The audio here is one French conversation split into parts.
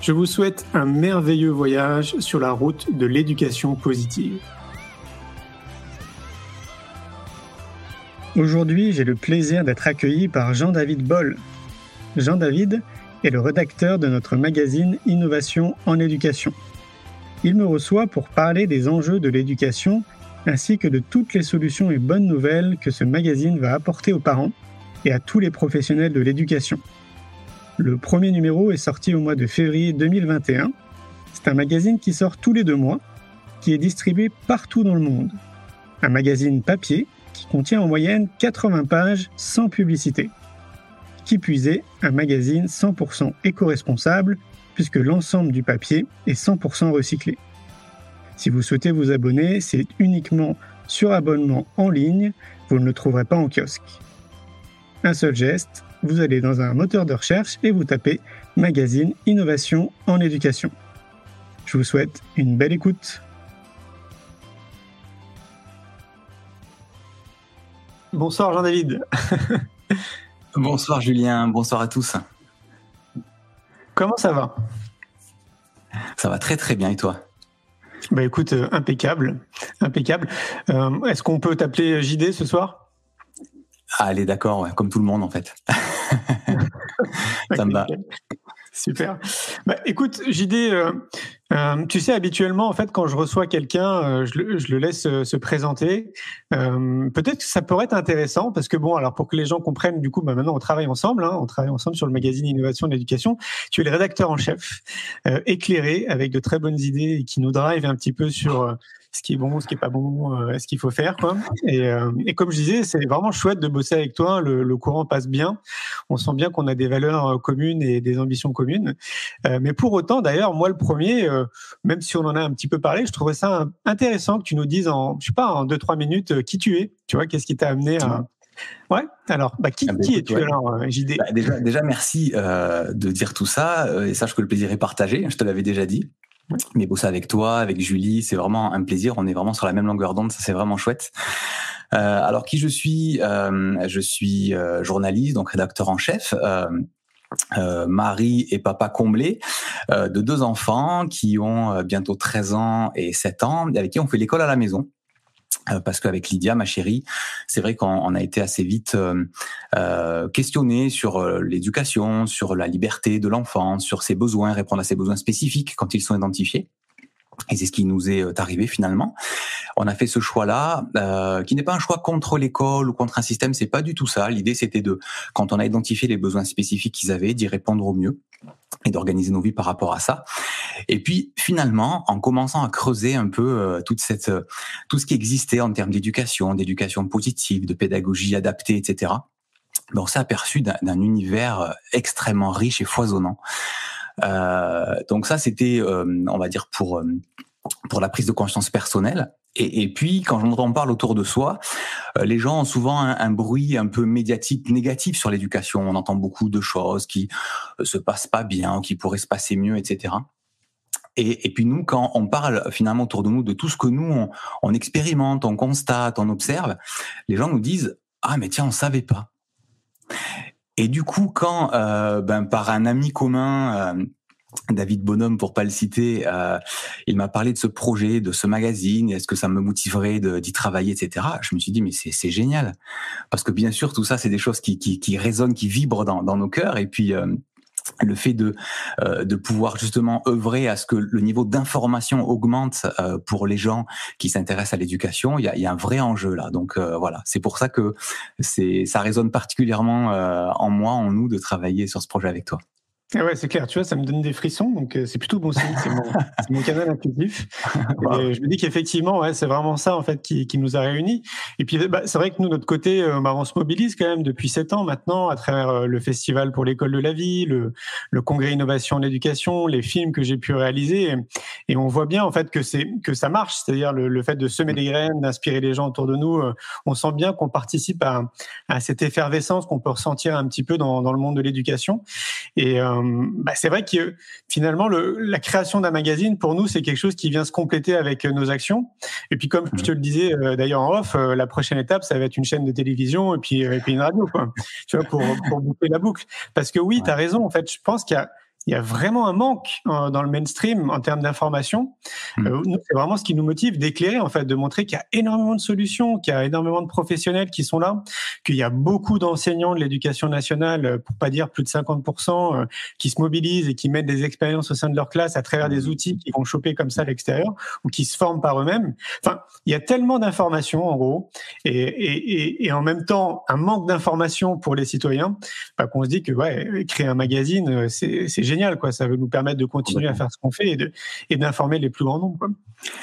Je vous souhaite un merveilleux voyage sur la route de l'éducation positive. Aujourd'hui, j'ai le plaisir d'être accueilli par Jean-David Boll. Jean-David est le rédacteur de notre magazine Innovation en éducation. Il me reçoit pour parler des enjeux de l'éducation ainsi que de toutes les solutions et bonnes nouvelles que ce magazine va apporter aux parents et à tous les professionnels de l'éducation. Le premier numéro est sorti au mois de février 2021. C'est un magazine qui sort tous les deux mois, qui est distribué partout dans le monde. Un magazine papier qui contient en moyenne 80 pages sans publicité. Qui puisait, un magazine 100% éco-responsable, puisque l'ensemble du papier est 100% recyclé. Si vous souhaitez vous abonner, c'est uniquement sur abonnement en ligne, vous ne le trouverez pas en kiosque. Un seul geste, vous allez dans un moteur de recherche et vous tapez Magazine Innovation en éducation. Je vous souhaite une belle écoute. Bonsoir Jean-David. bonsoir Julien, bonsoir à tous. Comment ça va? Ça va très très bien et toi? Bah écoute, euh, impeccable, impeccable. Euh, est-ce qu'on peut t'appeler JD ce soir? Allez, d'accord, comme tout le monde en fait. ça me va. Super. Bah, écoute, JD, euh, euh, tu sais, habituellement, en fait, quand je reçois quelqu'un, euh, je, le laisse se présenter. Peut-être que ça pourrait être intéressant parce que bon, alors pour que les gens comprennent, du coup, bah, maintenant on travaille ensemble. Hein, on travaille ensemble sur le magazine Innovation de l'éducation. Tu es le rédacteur en chef, éclairé avec de très bonnes idées et qui nous drive un petit peu sur ce qui est bon, ce qui est pas bon, euh, ce qu'il faut faire, quoi. Et, euh, et, comme je disais, c'est vraiment chouette de bosser avec toi. Le, le courant passe bien. On sent bien qu'on a des valeurs euh, communes et des ambitions communes. Euh, mais pour autant, d'ailleurs, moi le premier, même si on en a un petit peu parlé, je trouverais ça intéressant que tu nous dises en, je sais pas, en deux trois minutes, qui tu es. Tu vois, qu'est-ce qui t'a amené à Ouais. Alors, bah, qui, ah, bah, qui es-tu alors, JD bah, déjà, déjà, merci euh, de dire tout ça. et sache que le plaisir est partagé. Je te l'avais déjà dit. Mais bosser avec toi, avec Julie, c'est vraiment un plaisir. On est vraiment sur la même longueur d'onde, ça c'est vraiment chouette. Euh, alors qui je suis? Euh, Je suis euh, journaliste, donc rédacteur en chef. Euh, euh mari et papa comblé de deux enfants qui ont bientôt 13 ans et 7 ans, avec qui on fait l'école à la maison. Euh, parce qu'avec Lydia, ma chérie, c'est vrai qu'on a été assez vite euh, euh questionné sur euh, l'éducation, sur la liberté de l'enfant, sur ses besoins, répondre à ses besoins spécifiques quand ils sont identifiés. Et c'est ce qui nous est arrivé finalement. On a fait ce choix-là, euh, qui n'est pas un choix contre l'école ou contre un système. C'est pas du tout ça. L'idée, c'était de, quand on a identifié les besoins spécifiques qu'ils avaient, d'y répondre au mieux et d'organiser nos vies par rapport à ça. Et puis finalement, en commençant à creuser un peu euh, toute cette, euh, tout ce qui existait en termes d'éducation, d'éducation positive, de pédagogie adaptée, etc. Ben, on s'est aperçu d'un univers euh, extrêmement riche et foisonnant. Euh, donc ça, c'était, on va dire, pour pour la prise de conscience personnelle. Et, puis, quand on parle autour de soi, les gens ont souvent un, bruit un peu médiatique négatif sur l'éducation. On entend beaucoup de choses qui se passent pas bien, qui pourraient se passer mieux, etc. Et, et, puis nous, quand on parle finalement autour de nous de tout ce que nous, on, expérimente, on constate, on observe, les gens nous disent « Ah mais tiens, on savait pas ». Et du coup, quand euh, ben, par un ami commun, euh, David Bonhomme, pour pas le citer, euh, il m'a parlé de ce projet, de ce magazine, est-ce que ça me motiverait d'y travailler, etc. Je me suis dit, mais c'est génial. Parce que bien sûr, tout ça, c'est des choses qui, qui, qui, résonnent, qui vibrent dans, dans nos cœurs. Et puis, le fait de euh, de pouvoir justement œuvrer à ce que le niveau d'information augmente euh, pour les gens qui s'intéressent à l'éducation, il y a, un vrai enjeu là. Donc euh, voilà, c'est pour ça que c'est ça résonne particulièrement en moi, en nous, de travailler sur ce projet avec toi. Ah ouais, c'est clair, tu vois, ça me donne des frissons, donc euh, c'est plutôt bon signe, c'est mon, mon, canal intuitif. je me dis qu'effectivement, ouais, c'est vraiment ça en fait qui, qui, nous a réunis. Et puis, bah, c'est vrai que nous, notre côté, euh, bah, on se mobilise quand même depuis sept ans maintenant à travers euh, le festival pour l'école de la vie, le, le congrès innovation en éducation, les films que j'ai pu réaliser, et, on voit bien en fait que c'est que ça marche, c'est-à-dire le, le, fait de semer des graines, d'inspirer les gens autour de nous. on sent bien qu'on participe à, à cette effervescence qu'on peut ressentir un petit peu dans, dans le monde de l'éducation. Et euh, bah, c'est vrai que finalement, le, la création d'un magazine, pour nous, c'est quelque chose qui vient se compléter avec euh, nos actions. Et puis, comme je te le disais euh, d'ailleurs en off, la prochaine étape, ça va être une chaîne de télévision et puis, et puis une radio, quoi. tu vois, pour, pour boucler la boucle. Parce que oui, tu as raison. En fait, je pense qu'il y a il y a vraiment un manque euh, dans le mainstream en termes d'information. Mm. Euh, c'est vraiment ce qui nous motive d'éclairer, en fait, de montrer qu'il y a énormément de solutions, qu'il y a énormément de professionnels qui sont là, qu'il y a beaucoup d'enseignants de l'éducation nationale, euh, pour pas dire plus de 50%, qui se mobilisent et qui mettent des expériences au sein de leur classe à travers des mm. outils qu'ils vont choper comme ça à l'extérieur ou qui se forment par eux-mêmes. Enfin, il y a tellement d'informations, en gros, et, et, et, en même temps, un manque d'informations pour les citoyens, bah, qu'on se dit que ouais, créer un magazine, c'est génial, quoi. Ça veut nous permettre de continuer à faire ce qu'on fait et d'informer les plus grands nombres.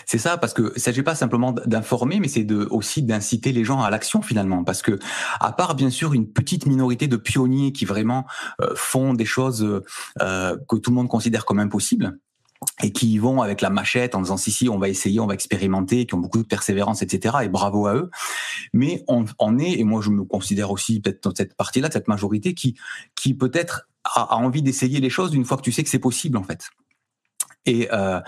C'est ça, parce que il s'agit pas simplement d'informer, mais c'est de, aussi d'inciter les gens à l'action finalement, parce que à part bien sûr une petite minorité de pionniers qui vraiment euh, font des choses euh, que tout le monde considère comme impossibles, et qui y vont avec la machette en disant si si on va essayer, on va expérimenter, qui ont beaucoup de persévérance, etc. Et bravo à eux. Mais on, on est, et moi je me considère aussi peut-être dans cette partie-là, cette majorité qui qui peut-être a, envie d'essayer les choses une fois que tu sais que c'est possible en fait. Et, euh,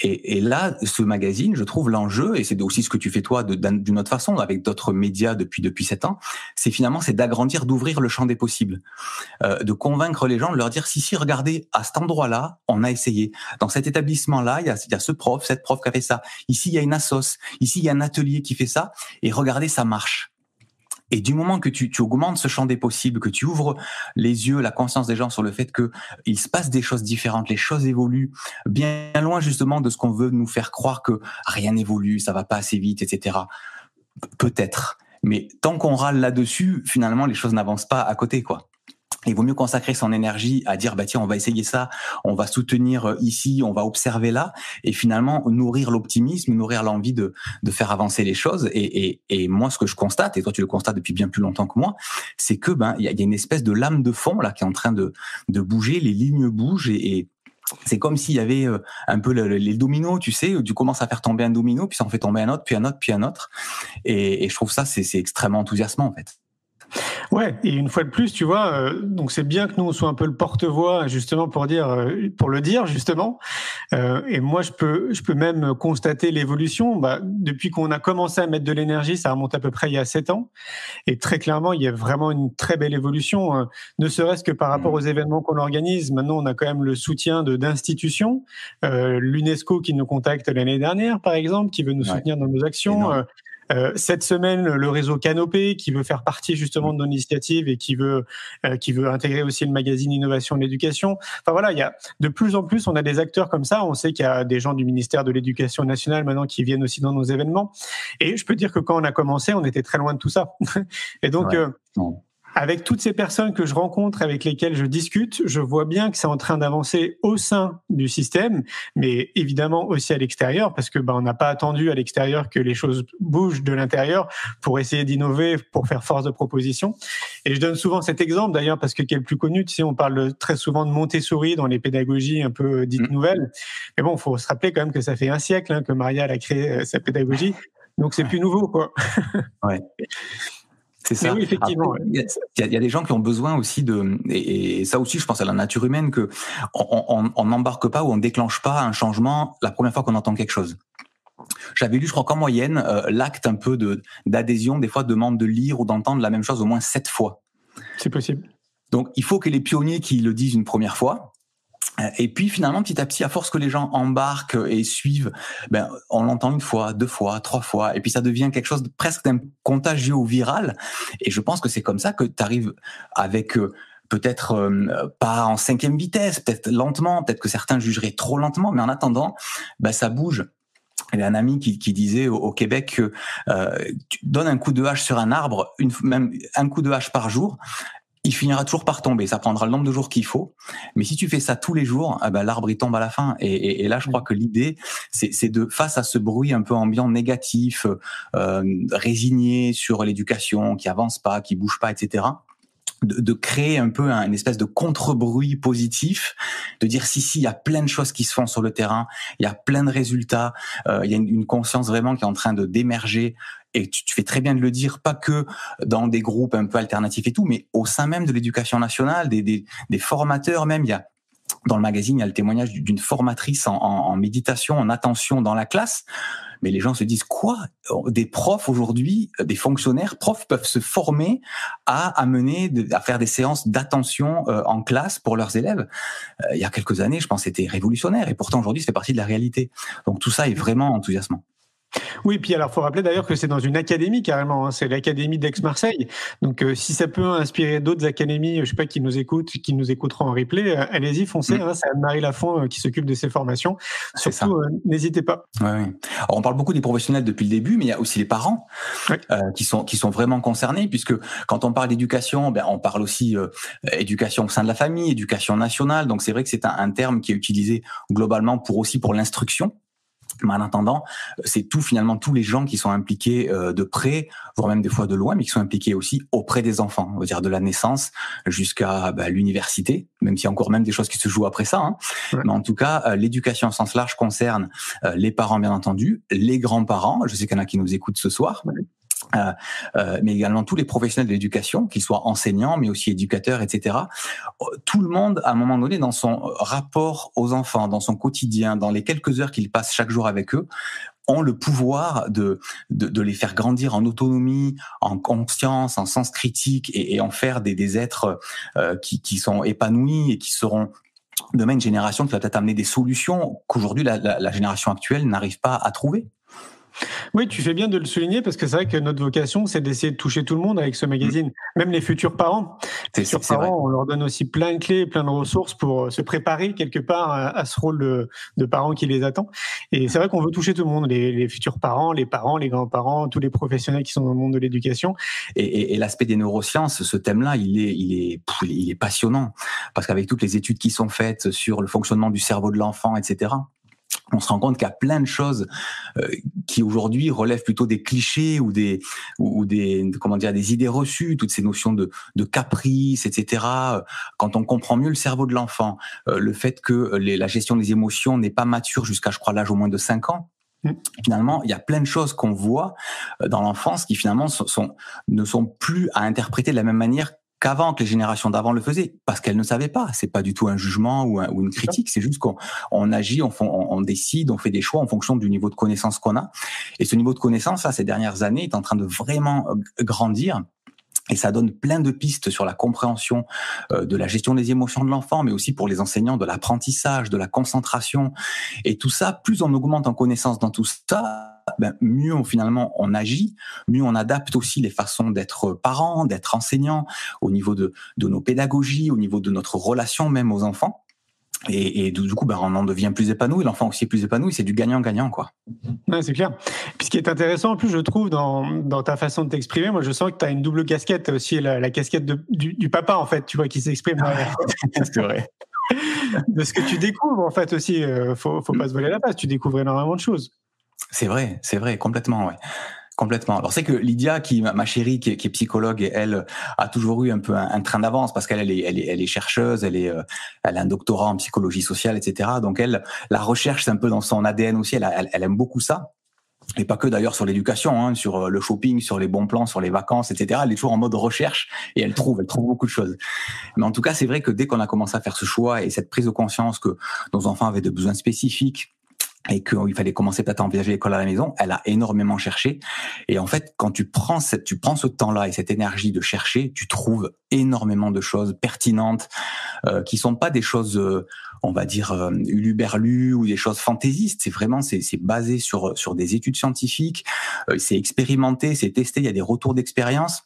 et, et, là, ce magazine, je trouve l'enjeu, et c'est aussi ce que tu fais toi d'une autre façon avec d'autres médias depuis depuis sept ans, c'est finalement c'est d'agrandir, d'ouvrir le champ des possibles, euh, de convaincre les gens, de leur dire si si regardez à cet endroit-là, on a essayé, dans cet établissement-là, il y a, y a ce prof, cette prof qui a fait ça, ici il y a une assos, ici il y a un atelier qui fait ça, et regardez ça marche. Et du moment que tu, tu, augmentes ce champ des possibles, que tu ouvres les yeux, la conscience des gens sur le fait que il se passe des choses différentes, les choses évoluent, bien loin justement de ce qu'on veut nous faire croire que rien n'évolue, ça va pas assez vite, etc. Peut-être. Mais tant qu'on râle là-dessus, finalement, les choses n'avancent pas à côté, quoi il vaut mieux consacrer son énergie à dire bah tiens on va essayer ça, on va soutenir euh, ici, on va observer là, et finalement nourrir l'optimisme, nourrir l'envie de, de faire avancer les choses. Et, et, et, moi ce que je constate, et toi tu le constates depuis bien plus longtemps que moi, c'est que ben il y a, une espèce de lame de fond là qui est en train de, de bouger, les lignes bougent et, et c'est comme s'il y avait euh, un peu les dominos, tu sais, tu commences à faire tomber un domino, puis ça en fait tomber un autre, puis un autre, puis un autre. Et, et je trouve ça, c'est extrêmement enthousiasmant, en fait. Ouais, et une fois de plus, tu vois, euh, donc c'est bien que nous on soit un peu le porte-voix justement pour dire, euh, pour le dire justement. Euh, et moi, je peux, je peux même constater l'évolution. Bah, depuis qu'on a commencé à mettre de l'énergie, ça remonte à peu près il y a sept ans, et très clairement, il y a vraiment une très belle évolution. Hein. ne serait-ce que par rapport mmh. aux événements qu'on organise. Maintenant, on a quand même le soutien de d'institutions, l'UNESCO qui nous contacte l'année dernière, par exemple, qui veut nous soutenir dans nos actions. Euh, cette semaine, le réseau Canopé, qui veut faire partie justement de nos initiatives et qui veut euh, qui veut intégrer aussi le magazine Innovation et l'éducation. Enfin voilà, il y a de plus en plus, on a des acteurs comme ça. On sait qu'il y a des gens du ministère de l'Éducation nationale maintenant qui viennent aussi dans nos événements. Et je peux dire que quand on a commencé, on était très loin de tout ça. et donc, euh, avec toutes ces personnes que je rencontre, avec lesquelles je discute, je vois bien que c'est en train d'avancer au sein du système, mais évidemment aussi à l'extérieur, parce que ben, on n'a pas attendu à l'extérieur que les choses bougent de l'intérieur pour essayer d'innover, pour faire force de proposition. Et je donne souvent cet exemple d'ailleurs parce que qui est le plus connu, tu sais, on parle très souvent de Montessori dans les pédagogies un peu dites mmh. nouvelles, mais bon, faut se rappeler quand même que ça fait un siècle hein, que Maria a créé euh, sa pédagogie, donc c'est plus nouveau, quoi. ouais. C'est ça. Oui, effectivement. Il y, a, des gens qui ont besoin aussi de, et, ça aussi, je pense à la nature humaine, que on n'embarque pas ou on déclenche pas un changement la première fois qu'on entend quelque chose. J'avais lu, je crois qu'en moyenne, euh, l'acte un peu de d'adhésion des fois demande de lire ou d'entendre la même chose au moins sept fois. C'est possible. Donc, il faut que les pionniers qui le disent une première fois, et puis finalement, petit à petit, à force que les gens embarquent et suivent, ben, on l'entend une fois, deux fois, trois fois, et puis ça devient quelque chose de presque d'un contagieux ou viral. Et je pense que c'est comme ça que tu arrives avec euh, peut-être euh, pas en cinquième vitesse, peut-être lentement, peut-être que certains jugeraient trop lentement, mais en attendant, bah, ça bouge. Il y a un ami qui, qui disait au, Québec que euh, tu donnes un coup de hache sur un arbre, une, même un coup de hache par jour, il finira toujours par tomber. Ça prendra le nombre de jours qu'il faut. Mais si tu fais ça tous les jours, eh ben, l'arbre il tombe à la fin. Et, et, là, je crois que l'idée, c'est de face à ce bruit un peu ambiant négatif, euh, résigné sur l'éducation, qui avance pas, qui bouge pas, etc de, créer un peu un, une espèce de contre-bruit positif, de dire si si il y a plein de choses qui se font sur le terrain, il y a plein de résultats, euh, il y a une, une, conscience vraiment qui est en train de d'émerger. Et tu, tu, fais très bien de le dire, pas que dans des groupes un peu alternatifs et tout, mais au sein même de l'éducation nationale, des, des, des formateurs même, il y a dans le magazine, il y a le témoignage d'une formatrice en, méditation, en attention dans la classe. Mais les gens se disent quoi? Des profs aujourd'hui, des fonctionnaires, profs peuvent se former à amener, à faire des séances d'attention euh, en classe pour leurs élèves. Euh, il y a quelques années, je pense, c'était révolutionnaire, et pourtant aujourd'hui, c'est partie de la réalité. Donc tout ça est vraiment enthousiasmant. Oui, puis alors faut rappeler d'ailleurs que c'est dans une académie carrément, hein, c'est l'académie d'Aix-Marseille. Donc euh, si ça peut inspirer d'autres académies, je sais pas qui nous écoutent, qui nous écouteront en replay, euh, allez-y, foncez. Mm. Hein, c'est Anne-Marie Lafont euh, qui s'occupe de ces formations. Surtout, n'hésitez pas. Ouais, Alors, on parle beaucoup des professionnels depuis le début, mais il y a aussi les parents qui sont qui sont vraiment concernés, puisque quand on parle d'éducation, ben on parle aussi éducation au sein de la famille, éducation nationale. Donc c'est vrai que c'est un, un terme qui est utilisé globalement pour aussi pour l'instruction mais en attendant, c'est tout finalement tous les gens qui sont impliqués euh, de près, voire même des fois de loin, mais qui sont impliqués aussi auprès des enfants, on va dire de la naissance jusqu'à bah, l'université, même s'il y a encore même des choses qui se jouent après ça. Hein. Mais en tout cas, euh, l'éducation en sens large concerne euh, les parents bien entendu, les grands-parents. Je sais qu'il y en a qui nous écoutent ce soir. Euh, euh, mais également tous les professionnels de l'éducation, qu'ils soient enseignants, mais aussi éducateurs, etc. Tout le monde, à un moment donné, dans son rapport aux enfants, dans son quotidien, dans les quelques heures qu'il passe chaque jour avec eux, ont le pouvoir de, de, de, les faire grandir en autonomie, en conscience, en sens critique et, et en faire des, des êtres euh, qui, qui sont épanouis et qui seront demain une génération qui va peut-être amener des solutions qu'aujourd'hui la, la, la génération actuelle n'arrive pas à trouver. Oui, tu fais bien de le souligner parce que c'est vrai que notre vocation, c'est d'essayer de toucher tout le monde avec ce magazine, même les futurs parents. Les futurs parents, on leur donne aussi plein de clés, plein de ressources pour euh, se préparer quelque part à, ce rôle de, de parent qui les attend. Et c'est vrai qu'on veut toucher tout le monde, les, futurs parents, les parents, les grands-parents, tous les professionnels qui sont dans le monde de l'éducation. Et, et, l'aspect des neurosciences, ce thème-là, il est, il est, il est passionnant parce qu'avec toutes les études qui sont faites sur le fonctionnement du cerveau de l'enfant, etc on se rend compte qu'il y a plein de choses euh, qui aujourd'hui relèvent plutôt des clichés ou des ou, des comment dire des idées reçues, toutes ces notions de, de caprice, etc. Quand on comprend mieux le cerveau de l'enfant, euh, le fait que les, la gestion des émotions n'est pas mature jusqu'à je crois l'âge au moins de 5 ans, mmh. Finalement, il y a plein de choses qu'on voit euh, dans l'enfance qui finalement sont, ne sont plus à interpréter de la même manière qu'avant que les générations d'avant le faisaient, parce qu'elles ne savaient pas. C'est pas du tout un jugement ou, ou une critique, c'est juste qu'on on agit, on, on, on, décide, on fait des choix en fonction du niveau de connaissance qu'on a. Et ce niveau de connaissance, là, ces dernières années, est en train de vraiment euh, grandir. Et ça donne plein de pistes sur la compréhension euh, de la gestion des émotions de l'enfant, mais aussi pour les enseignants de l'apprentissage, de la concentration. Et tout ça, plus on augmente en connaissance dans tout ça, ben, mieux on, finalement on agit, mieux on adapte aussi les façons d'être parents, d'être enseignants, au niveau de, de nos pédagogies, au niveau de notre relation même aux enfants. Et, et, du coup, ben, on en devient plus épanoui. L'enfant aussi est plus épanoui. C'est du gagnant-gagnant, quoi. Ouais, c'est clair. Puis ce qui est intéressant, en plus, je trouve, dans, dans ta façon de t'exprimer, moi, je sens que tu as une double casquette aussi, la, la casquette de, du, du, papa, en fait, tu vois, qui s'exprime. c'est vrai. de ce que tu découvres, en fait, aussi. Euh, faut, faut pas se voler la face. Tu découvres énormément de choses. C'est vrai, c'est vrai, complètement, ouais. Complètement. Alors c'est que Lydia, qui ma chérie, qui est, psychologue, elle a toujours eu un peu un, train d'avance parce qu'elle elle est, elle est, elle est chercheuse, elle est, euh, elle a un doctorat en psychologie sociale, etc. Donc elle, la recherche, c'est un peu dans son ADN aussi. Elle, elle, aime beaucoup ça. Et pas que d'ailleurs sur l'éducation, hein, sur euh, le shopping, sur les bons plans, sur les vacances, etc. Elle est toujours en mode recherche et elle trouve, elle trouve beaucoup de choses. Mais en tout cas, c'est vrai que dès qu'on a commencé à faire ce choix et cette prise de conscience que nos enfants avaient des besoins spécifiques, et qu'il fallait commencer peut-être à envisager l'école à la maison, elle a énormément cherché. Et en fait, quand tu prends tu prends ce temps-là et cette énergie de chercher, tu trouves énormément de choses pertinentes, euh, qui sont pas des choses, euh, on va dire, euh, uluberlues ou des choses fantaisistes. C'est vraiment, c'est, c'est basé sur sur des études scientifiques, euh, c'est expérimenté, c'est testé. Il y a des retours d'expérience.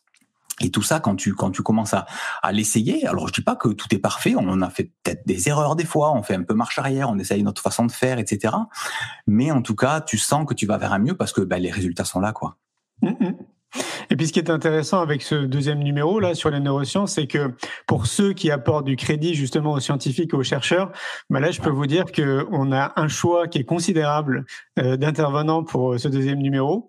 Et tout ça, quand tu quand tu commences à, à l'essayer, alors je dis pas que tout est parfait, on a fait peut-être des erreurs des fois, on fait un peu marche arrière, on essaye notre façon de faire, etc. Mais en tout cas, tu sens que tu vas vers un mieux parce que ben, les résultats sont là, quoi. Mmh. Et puis ce qui est intéressant avec ce deuxième numéro là sur les neurosciences, c'est que pour ceux qui apportent du crédit justement aux scientifiques et aux chercheurs, bah là je peux vous dire que on a un choix qui est considérable euh, d'intervenants pour ce deuxième numéro,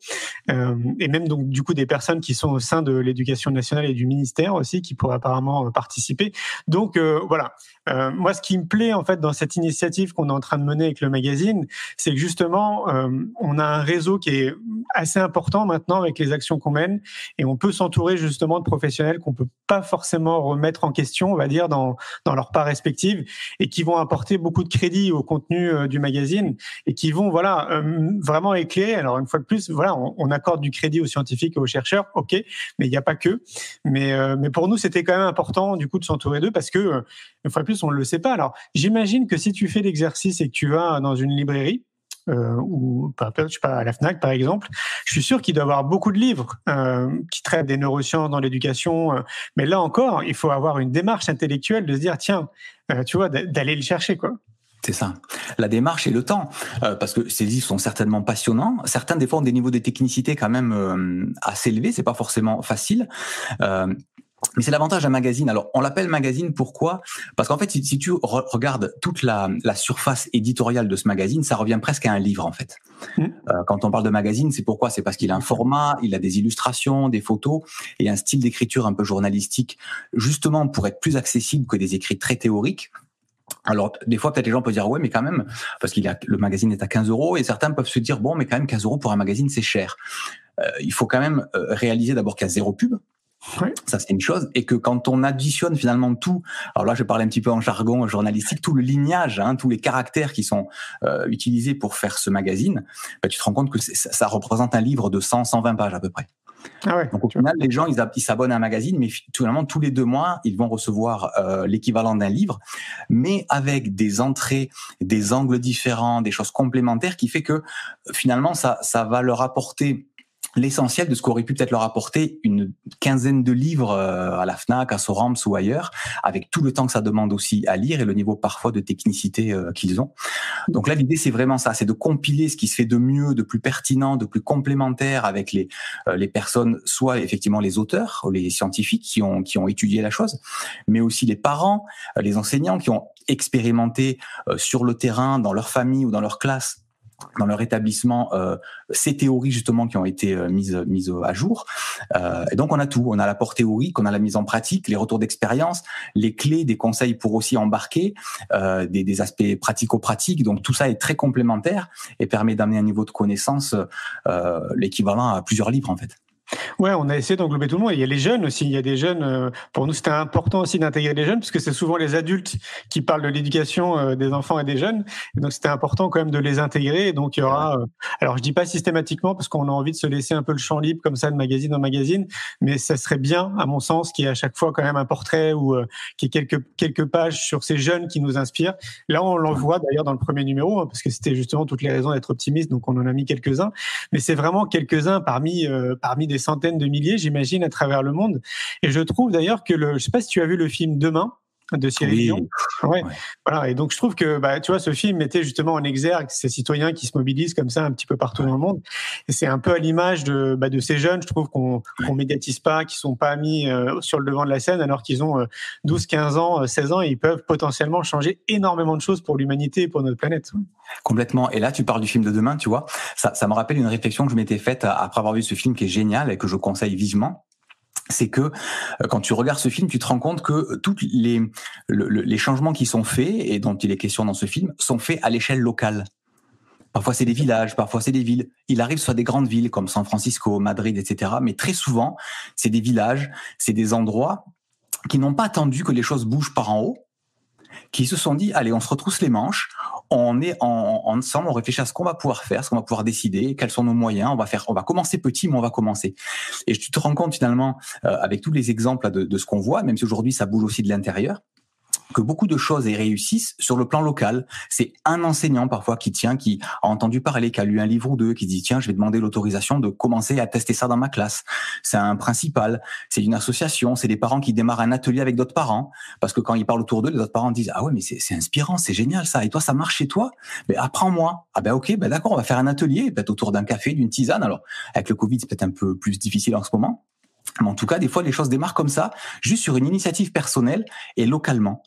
euh, et même donc du coup des personnes qui sont au sein de l'éducation nationale et du ministère aussi qui pourraient apparemment euh, participer. Donc euh, voilà, euh, moi ce qui me plaît en fait dans cette initiative qu'on est en train de mener avec le magazine, c'est que justement on a un réseau qui est assez important maintenant avec les actions qu'on et on peut s'entourer justement de professionnels qu'on peut pas forcément remettre en question, on va dire, dans, dans leur part respective et qui vont apporter beaucoup de crédit au contenu euh, du magazine et qui vont, voilà, euh, vraiment éclairer. Alors, une fois de plus, voilà, on, accorde du crédit aux scientifiques et aux chercheurs, ok, mais il n'y a pas que. Mais, euh, mais pour nous, c'était quand même important, du coup, de s'entourer d'eux parce que, une fois de plus, on ne le sait pas. Alors, j'imagine que si tu fais l'exercice et que tu vas dans une librairie, euh, ou je sais pas, à la FNAC par exemple, je suis sûr qu'il doit y avoir beaucoup de livres euh, qui traitent des neurosciences dans l'éducation. Euh, mais là encore, il faut avoir une démarche intellectuelle de se dire, tiens, tu vois, d'aller le chercher, quoi. C'est ça. La démarche et le temps, parce que ces livres sont certainement passionnants. Certains des fois ont des niveaux de technicité quand même assez élevés. C'est pas forcément facile. Mais c'est l'avantage d'un magazine. Alors, on l'appelle magazine pourquoi? Parce qu'en fait, si, si tu regardes toute la, la, surface éditoriale de ce magazine, ça revient presque à un livre en fait. Mmh. Euh, quand on parle de magazine, c'est pourquoi? C'est parce qu'il a un format, il a des illustrations, des photos et un style d'écriture un peu journalistique, justement pour être plus accessible que des écrits très théoriques. Alors, des fois, peut-être les gens peuvent dire, ouais, mais quand même, parce qu'il a, le magazine est à 15 euros, et certains peuvent se dire, bon, mais quand même, 15 euros pour un magazine, c'est cher. Euh, il faut quand même euh, réaliser d'abord qu'il y a zéro pub, ça, c'est une chose. Et que quand on additionne finalement tout, alors là, je parle un petit peu en jargon journalistique, tout le lignage, hein, tous les caractères qui sont euh, utilisés pour faire ce magazine, bah, tu te rends compte que ça, ça, représente un livre de 100, 120 pages à peu près. Ah ouais, Donc au final, les gens, ils s'abonnent à un magazine, mais finalement, tous les deux mois, ils vont recevoir euh, l'équivalent d'un livre, mais avec des entrées, des angles différents, des choses complémentaires, qui fait que finalement, ça, ça va leur apporter l'essentiel de ce qu'aurait pu peut-être leur apporter une quinzaine de livres euh, à la FNAC, à Sorams ou ailleurs, avec tout le temps que ça demande aussi à lire et le niveau parfois de technicité euh, qu'ils ont. Donc là, l'idée, c'est vraiment ça, c'est de compiler ce qui se fait de mieux, de plus pertinent, de plus complémentaire avec les, euh, les personnes, soit effectivement les auteurs, les scientifiques qui ont, qui ont étudié la chose, mais aussi les parents, les enseignants qui ont expérimenté sur le terrain, dans leur famille ou dans leur classe, dans leur établissement euh, ces théories justement qui ont été euh, mises mises à jour. Euh, et donc on a tout, on a l'apport théorique, on a la mise en pratique, les retours d'expérience, les clés, des conseils pour aussi embarquer, euh, des, des, aspects pratico-pratiques. Donc tout ça est très complémentaire et permet d'amener un niveau de connaissance euh, l'équivalent à plusieurs livres en fait. Ouais, on a essayé d'englober tout le monde. il y a les jeunes aussi. Il y a des jeunes. Euh, pour nous, c'était important aussi d'intégrer les jeunes, parce que c'est souvent les adultes qui parlent de l'éducation euh, des enfants et des jeunes. Et donc, c'était important quand même de les intégrer. Et donc, il y aura. Euh, alors, je dis pas systématiquement, parce qu'on a envie de se laisser un peu le champ libre comme ça de magazine en magazine, mais ça serait bien, à mon sens, qu'il y ait à chaque fois quand même un portrait ou qu'il y ait quelques quelques pages sur ces jeunes qui nous inspirent. Là, on l'envoie d'ailleurs dans le premier numéro, hein, parce que c'était justement toutes les raisons d'être optimiste. Donc, on en a mis quelques-uns, mais c'est vraiment quelques-uns parmi parmi des centaines de milliers, j'imagine, à travers le monde. Et je trouve d'ailleurs que le, je sais pas si tu as vu le film Demain de Cyril Dion. Ouais. Voilà. Et donc je trouve que bah, tu vois ce film mettait justement en exergue ces citoyens qui se mobilisent comme ça un petit peu partout dans le monde. Et c'est un peu à l'image de bah, de ces jeunes, je trouve qu'on qu'on médiatise pas, qui sont pas mis euh, sur le devant de la scène alors qu'ils ont 12, euh, 15 ans, 16 euh, ans et ils peuvent potentiellement changer énormément de choses pour l'humanité et pour notre planète. Complètement. Et là, tu parles du film de demain, tu vois. Ça, ça me rappelle une réflexion que je m'étais faite après avoir vu ce film qui est génial et que je conseille vivement c'est que euh, quand tu regardes ce film, tu te rends compte que tous les, les changements qui sont faits et dont il est question dans ce film sont faits à l'échelle locale. Parfois c'est des villages, parfois c'est des villes. Il arrive soit des grandes villes comme San Francisco, Madrid, etc. Mais très souvent, c'est des villages, c'est des endroits qui n'ont pas attendu que les choses bougent par en haut, qui se sont dit allez, on se retrousse les manches, on est en, ensemble, on réfléchit à ce qu'on va pouvoir faire, ce qu'on va pouvoir décider, quels sont nos moyens. On va faire, on va commencer petit, mais on va commencer. Et tu te rends compte finalement, euh, avec tous les exemples de, de ce qu'on voit, même si aujourd'hui ça bouge aussi de l'intérieur, que beaucoup de choses réussissent sur le plan local. C'est un enseignant parfois qui tient, qui a entendu parler, qui a lu un livre ou deux, qui dit tiens, je vais demander l'autorisation de commencer à tester ça dans ma classe. C'est un principal, c'est une association, c'est des parents qui démarrent un atelier avec d'autres parents, parce que quand ils parlent autour d'eux, les autres parents disent ah ouais mais c'est inspirant, c'est génial ça. Et toi ça marche chez toi? Mais apprends-moi. Ah ben ok, ben d'accord, on va faire un atelier, peut-être autour d'un café, d'une tisane. Alors avec le Covid c'est peut-être un peu plus difficile en ce moment. Mais en tout cas, des fois, les choses démarrent comme ça, juste sur une initiative personnelle et localement.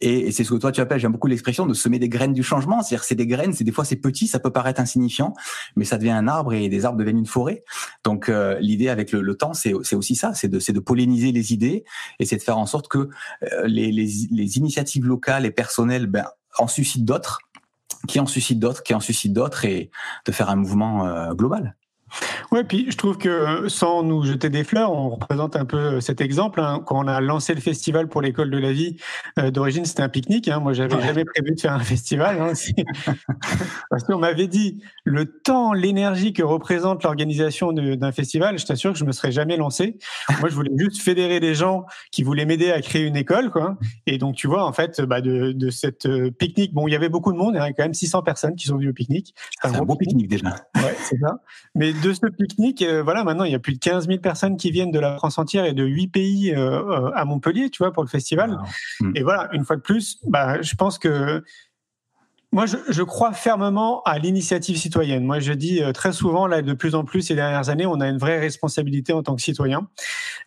Et, c'est ce que toi tu appelles, j'aime beaucoup l'expression de semer des graines du changement. C'est-à-dire c'est des graines, c'est des fois c'est petit, ça peut paraître insignifiant, mais ça devient un arbre et des arbres deviennent une forêt. Donc euh, l'idée avec le, temps, c'est aussi ça, c'est de, de polliniser les idées et c'est de faire en sorte que euh, les, les, les, initiatives locales et personnelles ben, en suscitent d'autres, qui en suscitent d'autres, qui en suscitent d'autres et de faire un mouvement euh, global. Ouais, puis je trouve que euh, sans nous jeter des fleurs, on représente un peu euh, cet exemple. Hein. Quand on a lancé le festival pour l'école de la vie, euh, d'origine c'était un pique-nique. Hein. Moi, j'avais jamais prévu de faire un festival, hein, parce qu'on m'avait dit le temps, l'énergie que représente l'organisation d'un festival. Je t'assure que je me serais jamais lancé. Moi, je voulais juste fédérer des gens qui voulaient m'aider à créer une école, quoi. Et donc, tu vois, en fait, bah, de, de cette pique-nique, bon, il y avait beaucoup de monde. Il y avait quand même 600 personnes qui sont venues au pique-nique. C'est un, beau pique-nique déjà. Ouais, c'est ça. Mais de ce pique-nique, euh, voilà, maintenant il y a plus de 15 000 personnes qui viennent de la France entière et de 8 pays euh, euh, à Montpellier, tu vois, pour le festival. Hmm. Et voilà, une fois de plus, bah, je pense que moi, je, je, crois fermement à l'initiative citoyenne. Moi, je dis euh, très souvent, là, de plus en plus ces dernières années, on a une vraie responsabilité en tant que citoyen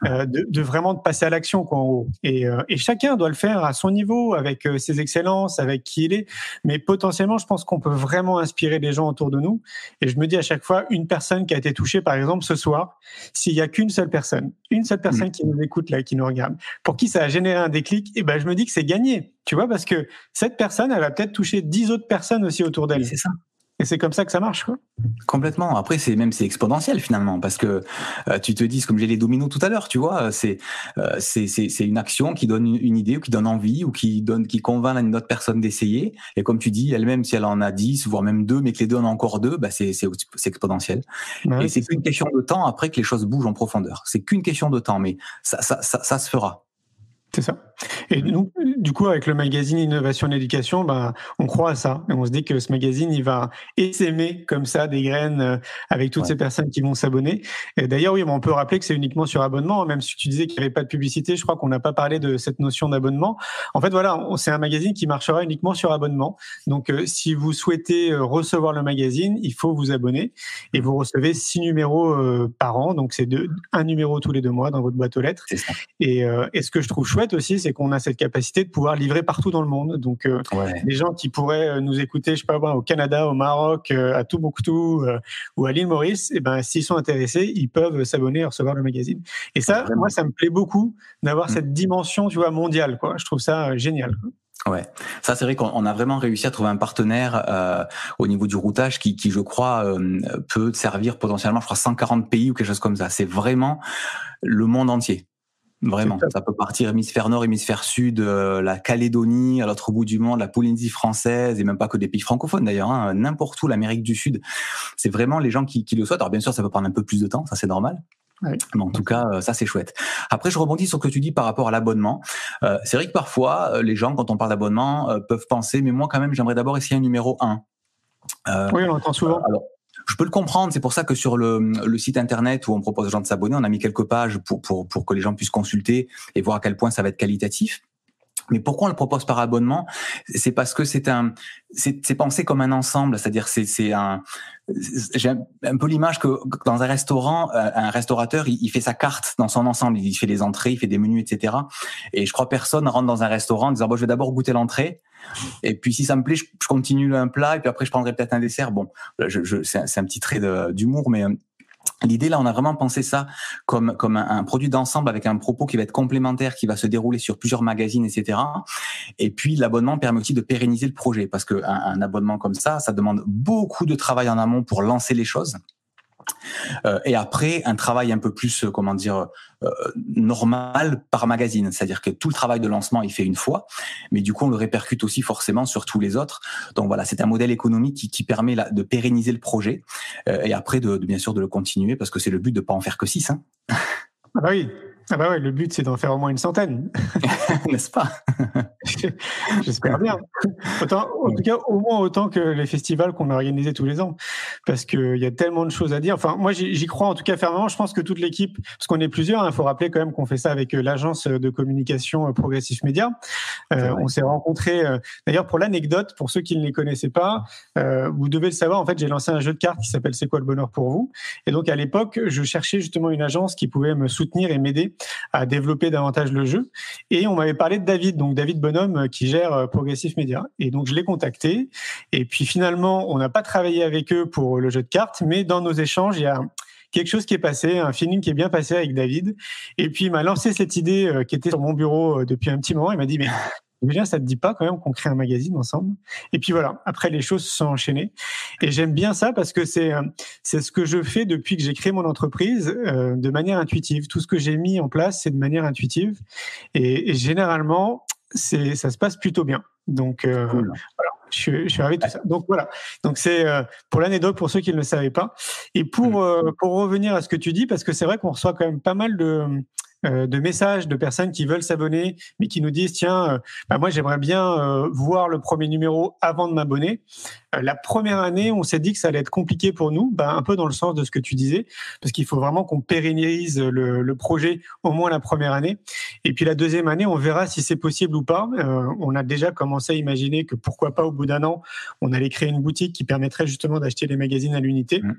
euh, de, de, vraiment de passer à l'action, quoi, en haut. Et, euh, et, chacun doit le faire à son niveau, avec euh, ses excellences, avec qui il est. Mais potentiellement, je pense qu'on peut vraiment inspirer les gens autour de nous. Et je me dis à chaque fois, une personne qui a été touchée, par exemple, ce soir, s'il y a qu'une seule personne, une seule personne mmh. qui nous écoute là, qui nous regarde, pour qui ça a généré un déclic, et eh ben, je me dis que c'est gagné. Tu vois, parce que cette personne, elle va peut-être toucher dix autres personnes aussi autour d'elle. C'est ça. Et c'est comme ça que ça marche, quoi. Complètement. Après, c'est même c'est exponentiel finalement, parce que euh, tu te dis, comme j'ai les dominos tout à l'heure, tu vois, c'est euh, c'est c'est une action qui donne une, idée ou qui donne envie ou qui donne qui convainc une autre personne d'essayer. Et comme tu dis, elle-même, si elle en a dix, voire même deux, mais que les deux en ont encore deux, bah c'est c'est exponentiel. et c'est qu'une question de temps après que les choses bougent en profondeur. C'est qu'une question de temps, mais ça ça, ça, ça se fera. C'est ça. Et nous, du coup, avec le magazine Innovation et Éducation, ben, on croit à ça. Et on se dit que ce magazine, il va essaimer comme ça des graines euh, avec toutes ces personnes qui vont s'abonner. Et d'ailleurs, oui, on peut rappeler que c'est uniquement sur abonnement. Même si tu disais qu'il n'y avait pas de publicité, je crois qu'on n'a pas parlé de cette notion d'abonnement. En fait, voilà, c'est un magazine qui marchera uniquement sur abonnement. Donc, euh, si vous souhaitez euh, recevoir le magazine, il faut vous abonner. Et vous recevez six numéros par an. Donc, c'est un numéro tous les deux mois dans votre boîte aux lettres. Et, et ce que je trouve chouette, aussi, c'est qu'on a cette capacité de pouvoir livrer partout dans le monde. Donc, euh, les gens qui pourraient euh, nous écouter, je sais pas, au Canada, au Maroc, euh, à Tombouctou ou à l'île Maurice, et eh ben, s'ils sont intéressés, ils peuvent s'abonner et recevoir le magazine. Et ça, moi, ça me plaît beaucoup d'avoir mm. cette dimension, tu vois, mondiale. Quoi. Je trouve ça génial. Ouais, ça c'est vrai qu'on a vraiment réussi à trouver un partenaire au niveau du routage qui, qui je crois, peut servir potentiellement, je crois, 140 pays ou quelque chose comme ça. C'est vraiment le monde entier. Vraiment, ça peut partir hémisphère nord, hémisphère sud, euh, la Calédonie, à l'autre bout du monde, la Polynésie française, et même pas que des pays francophones d'ailleurs, hein, n'importe où, l'Amérique du Sud. C'est vraiment les gens qui, qui, le souhaitent. Alors bien sûr, ça peut prendre un peu plus de temps, ça c'est normal. Mais en tout cas, euh, ça c'est chouette. Après, je rebondis sur ce que tu dis par rapport à l'abonnement. Euh, c'est vrai que parfois, les gens, quand on parle d'abonnement, peuvent penser, mais moi quand même, j'aimerais d'abord essayer un numéro 1. oui, on entend souvent. alors, je peux le comprendre. C'est pour ça que sur le, site internet où on propose aux gens de s'abonner, on a mis quelques pages pour, pour, pour que les gens puissent consulter et voir à quel point ça va être qualitatif. Mais pourquoi on le propose par abonnement? C'est parce que c'est un, c'est pensé comme un ensemble, c'est-à-dire c'est c'est un, j'ai un peu l'image que dans un restaurant, euh, un restaurateur, il, fait sa carte dans son ensemble, il fait les entrées, il fait des menus, etc. Et je crois personne rentre dans un restaurant en disant bon, je vais d'abord goûter l'entrée, et puis si ça me plaît, je, continue un plat et puis après je prendrai peut-être un dessert. Bon, je, je, c'est un, un, petit trait d'humour, mais euh, L'idée là, on a vraiment pensé ça comme comme un, produit d'ensemble avec un propos qui va être complémentaire, qui va se dérouler sur plusieurs magazines, etc. Et puis l'abonnement permet aussi de pérenniser le projet parce que un abonnement comme ça, ça demande beaucoup de travail en amont pour lancer les choses. Euh, et après, un travail un peu plus, euh, comment dire, euh, normal par magazine. C'est-à-dire que tout le travail de lancement, il fait une fois, mais du coup, on le répercute aussi forcément sur tous les autres. Donc voilà, c'est un modèle économique qui, permet de pérenniser le projet et après, de, bien sûr, de le continuer parce que c'est le but de pas en faire que six. Hein. Ah oui, Ah bah ouais, le but c'est d'en faire au moins une centaine. N'est-ce pas? J'espère bien. Autant, en tout cas, au moins autant que les festivals qu'on a organisés tous les ans. Parce qu'il y a tellement de choses à dire. Enfin, moi j'y crois en tout cas fermement. Je pense que toute l'équipe, parce qu'on est plusieurs, il hein, faut rappeler quand même qu'on fait ça avec euh, l'agence de communication euh, Progressif Média. Euh, on s'est rencontrés, euh, d'ailleurs pour l'anecdote, pour ceux qui ne les connaissaient pas, euh, vous devez le savoir, en fait j'ai lancé un jeu de cartes qui s'appelle C'est quoi le bonheur pour vous? Et donc à l'époque, je cherchais justement une agence qui pouvait me soutenir et m'aider à développer davantage le jeu. Et on m'avait parlé de David, donc David Bonhomme euh, qui gère euh, Progressive Media. Et donc je l'ai contacté. Et puis finalement, on n'a pas travaillé avec eux pour le jeu de cartes, mais dans nos échanges, il y a quelque chose qui est passé, un feeling qui est bien passé avec David. Et puis il m'a lancé cette idée euh, qui était sur mon bureau depuis un petit moment. Il m'a dit mais Déjà, ça te dit pas quand même qu'on crée un magazine ensemble? Et puis voilà, après les choses se sont enchaînées. Et j'aime bien ça parce que c'est euh, c'est ce que je fais depuis que j'ai créé mon entreprise euh, de manière intuitive. Tout ce que j'ai mis en place, c'est de manière intuitive. Et, et généralement, c'est ça se passe plutôt bien. Donc euh, voilà. Je, je, suis ravi de tout ça. Donc voilà. Donc c'est euh, pour l'anecdote pour ceux qui ne le savaient pas. Et pour euh, pour revenir à ce que tu dis, parce que c'est vrai qu'on reçoit quand même pas mal de de messages de personnes qui veulent s'abonner, mais qui nous disent tiens, euh, bah moi j'aimerais bien euh, voir le premier numéro avant de m'abonner. la première année, on s'est dit que ça allait être compliqué pour nous, bah, un peu dans le sens de ce que tu disais, parce qu'il faut vraiment qu'on pérennise le, le, projet au moins la première année. Et puis la deuxième année, on verra si c'est possible ou pas. on a déjà commencé à imaginer que pourquoi pas au bout d'un an, on allait créer une boutique qui permettrait justement d'acheter les magazines à l'unité. Mmh.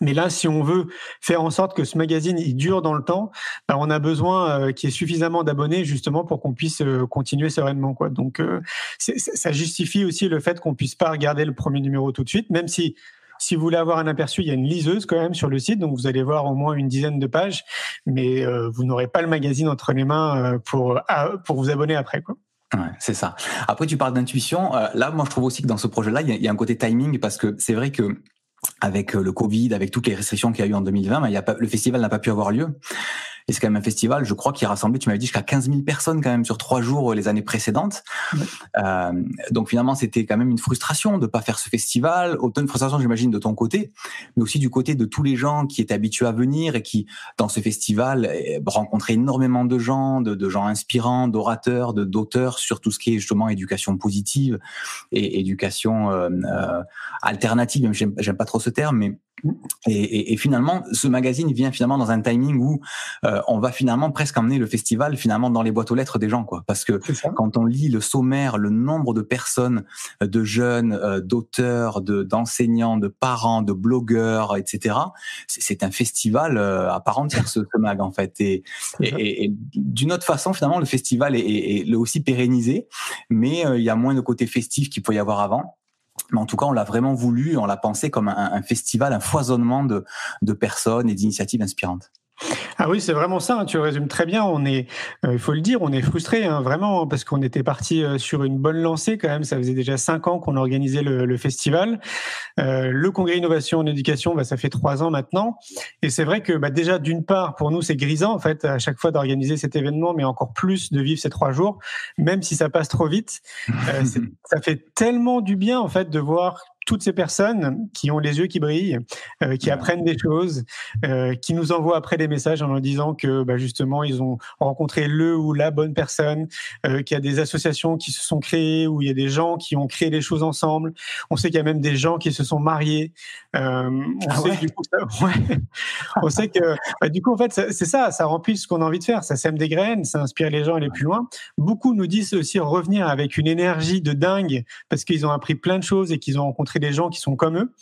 Mais là, si on veut faire en sorte que ce magazine dure dans le temps, bah, on a besoin euh, qu'il y ait suffisamment d'abonnés justement pour qu'on puisse euh, continuer sereinement. Donc, euh, ça justifie aussi le fait qu'on puisse pas regarder le premier numéro tout de suite, même si si vous voulez avoir un aperçu, il y a une liseuse quand même sur le site, donc vous allez voir au moins une dizaine de pages, mais euh, vous n'aurez pas le magazine entre les mains pour pour vous abonner après. Quoi. Ouais, c'est ça. Après, tu parles d'intuition. Là, moi, je trouve aussi que dans ce projet-là, il y, a un côté timing parce que c'est vrai que avec le Covid, avec toutes les restrictions qu'il y a eu en 2020, mais il y a pas, le festival n'a pas pu avoir lieu. Et c'est quand même un festival, je crois, qui rassemblait, tu m'avais dit, jusqu'à 15 000 personnes quand même sur trois jours les années précédentes. Ouais. Euh, donc finalement, c'était quand même une frustration de pas faire ce festival. Autant une frustration, j'imagine, de ton côté, mais aussi du côté de tous les gens qui étaient habitués à venir et qui, dans ce festival, eh, rencontraient énormément de gens, de, de gens inspirants, d'orateurs, de d'auteurs sur tout ce qui est justement éducation positive et éducation euh, euh, alternative. J'aime pas trop ce terme, mais et, et, et, finalement, ce magazine vient finalement dans un timing où euh, on va finalement presque emmener le festival finalement dans les boîtes aux lettres des gens, quoi. Parce que quand on lit le sommaire, le nombre de personnes, euh, de jeunes, euh, d'auteurs, de d'enseignants, de parents, de blogueurs, etc. C'est un festival euh, à part entière ce, ce, mag en fait. Et, et d'une autre façon, finalement, le festival est, est, est aussi pérennisé, mais euh, il y a moins de côté festif qu'il peut y avoir avant. Mais en tout cas, on l'a vraiment voulu, on l'a pensé comme un, festival, un foisonnement de, de personnes et d'initiatives inspirantes. Ah oui, c'est vraiment ça. Hein, tu résumes très bien. On est, euh, il faut le dire, on est frustré hein, vraiment parce qu'on était parti euh, sur une bonne lancée quand même. Ça faisait déjà cinq ans qu'on organisait le, le festival. Euh, le congrès innovation en éducation, bah, ça fait trois ans maintenant. Et c'est vrai que bah, déjà d'une part pour nous c'est grisant en fait à chaque fois d'organiser cet événement, mais encore plus de vivre ces trois jours, même si ça passe trop vite. Ça fait tellement du bien en fait de voir toutes ces personnes qui ont les yeux qui brillent, euh, qui apprennent des choses, euh, qui nous envoient après des messages en leur disant que bah, justement ils ont rencontré le ou la bonne personne, euh, qu'il y a des associations qui se sont créées, où il y a des gens qui ont créé des choses ensemble. On sait qu'il y a même des gens qui se sont mariés. On, ah sait ouais. du coup, ça, ouais. on sait que bah, du coup en fait c'est ça, ça remplit ce qu'on a envie de faire, ça sème des graines, ça inspire les gens à aller plus loin. Beaucoup nous disent aussi revenir avec une énergie de dingue parce qu'ils ont appris plein de choses et qu'ils ont rencontré des gens qui sont comme eux.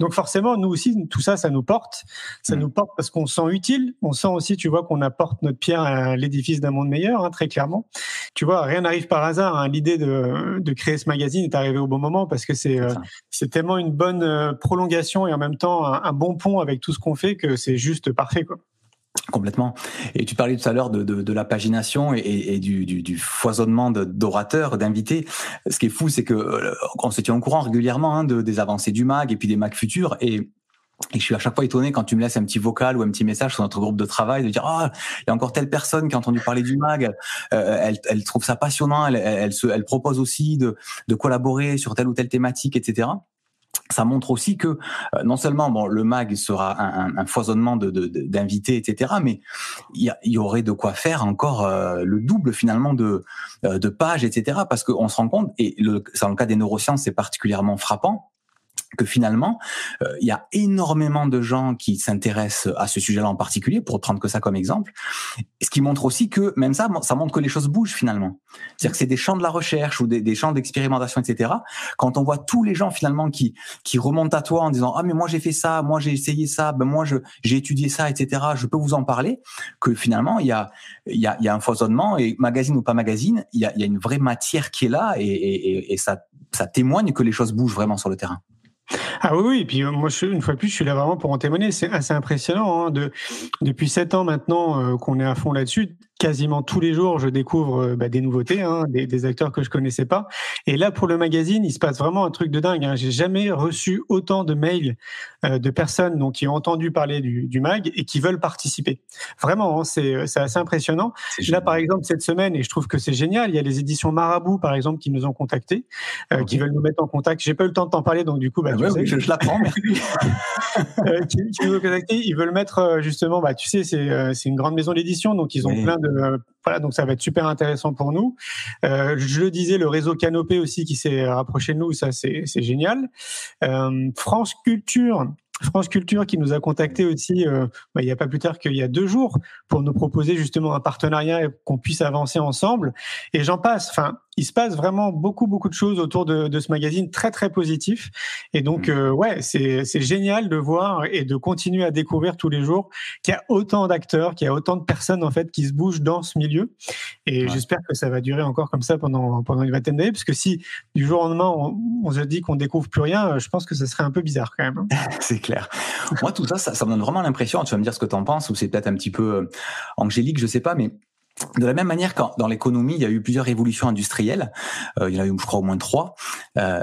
Donc forcément, nous aussi, tout ça, ça nous porte. Ça mmh. nous porte parce qu'on se sent utile. On sent aussi, tu vois, qu'on apporte notre pierre à l'édifice d'un monde meilleur, hein, très clairement. Tu vois, rien n'arrive par hasard. Hein. L'idée de, de, créer ce magazine est arrivée au bon moment parce que c'est euh, c'est tellement une bonne euh, prolongation et en même temps un, un bon pont avec tout ce qu'on fait que c'est juste parfait, quoi. Complètement. Et tu parlais tout à l'heure de, de, de, la pagination et, et du, du, du, foisonnement d'orateurs, d'invités. Ce qui est fou, c'est que euh, on se tient au courant régulièrement hein, de, des avancées du mag et puis des mag futurs. Et et je suis à chaque fois étonné quand tu me laisses un petit vocal ou un petit message sur notre groupe de travail de dire ah il y a encore telle personne qui a entendu parler du mag, euh, elle, elle trouve ça passionnant, elle, elle, elle, se, elle propose aussi de, de collaborer sur telle ou telle thématique, etc. ça montre aussi que euh, non seulement bon le mag sera un, foisonnement de, d'invités etc mais il y, y, aurait de quoi faire encore euh, le double finalement de euh, de pages etc parce qu'on se rend compte et le, dans le cas des neurosciences c'est particulièrement frappant que finalement, euh, il y a énormément de gens qui s'intéressent à ce sujet-là en particulier, pour prendre que ça comme exemple. Ce qui montre aussi que même ça, ça montre que les choses bougent finalement. C'est-à-dire que c'est des champs de la recherche ou des, champs d'expérimentation, etc. Quand on voit tous les gens finalement qui qui remontent à toi en disant ah mais moi j'ai fait ça, moi j'ai essayé ça, ben moi j'ai étudié ça, etc. Je peux vous en parler. Que finalement il y a y a, y a un foisonnement et magazine ou pas magazine, il y a, y a une vraie matière qui est là et, et, et ça ça témoigne que les choses bougent vraiment sur le terrain. Ah oui, oui, et puis euh, moi, je, une fois de plus, je suis là vraiment pour en témoigner. C'est assez impressionnant. Hein, de, depuis sept ans maintenant euh, qu'on est à fond là-dessus, quasiment tous les jours, je découvre euh, bah, des nouveautés, hein, des, des, acteurs que je connaissais pas. Et là, pour le magazine, il se passe vraiment un truc de dingue. Hein. J'ai jamais reçu autant de mails euh, de personnes donc qui ont entendu parler du, du mag et qui veulent participer. Vraiment, hein, c'est assez impressionnant. Là, par exemple, cette semaine, et je trouve que c'est génial, il y a les éditions Marabout, par exemple, qui nous ont contactés, euh, qui veulent nous mettre en contact. J'ai pas eu le temps de t'en parler, donc du coup, bah, ah ouais, oui, je, je l'apprends, euh, qui, qui, nous ont contactés, ils veulent mettre euh, justement, bah, tu sais, c'est une grande maison d'édition, donc ils ont oui. plein de voilà, donc ça va être super intéressant pour nous. Euh, je le disais, le réseau Canopé aussi qui s'est rapproché de nous, ça c'est génial. Euh, France Culture. France Culture qui nous a contacté aussi euh, bah, il n'y a pas plus tard qu'il y a deux jours pour nous proposer justement un partenariat et qu'on puisse avancer ensemble. Et j'en passe. Enfin, il se passe vraiment beaucoup beaucoup de choses autour de, de ce magazine très très positif et donc mmh. euh, ouais c'est c'est génial de voir et de continuer à découvrir tous les jours qu'il y a autant d'acteurs qu'il y a autant de personnes en fait qui se bougent dans ce milieu et ouais. j'espère que ça va durer encore comme ça pendant pendant une vingtaine d'années parce que si du jour au lendemain on, on se dit qu'on découvre plus rien je pense que ça serait un peu bizarre quand même hein. c'est clair moi tout ça, ça ça me donne vraiment l'impression tu vas me dire ce que tu en penses ou c'est peut-être un petit peu euh, angélique je sais pas mais de la même manière qu'en dans l'économie, il y a eu plusieurs révolutions industrielles, euh, il y en a eu, je crois, au moins trois. Euh,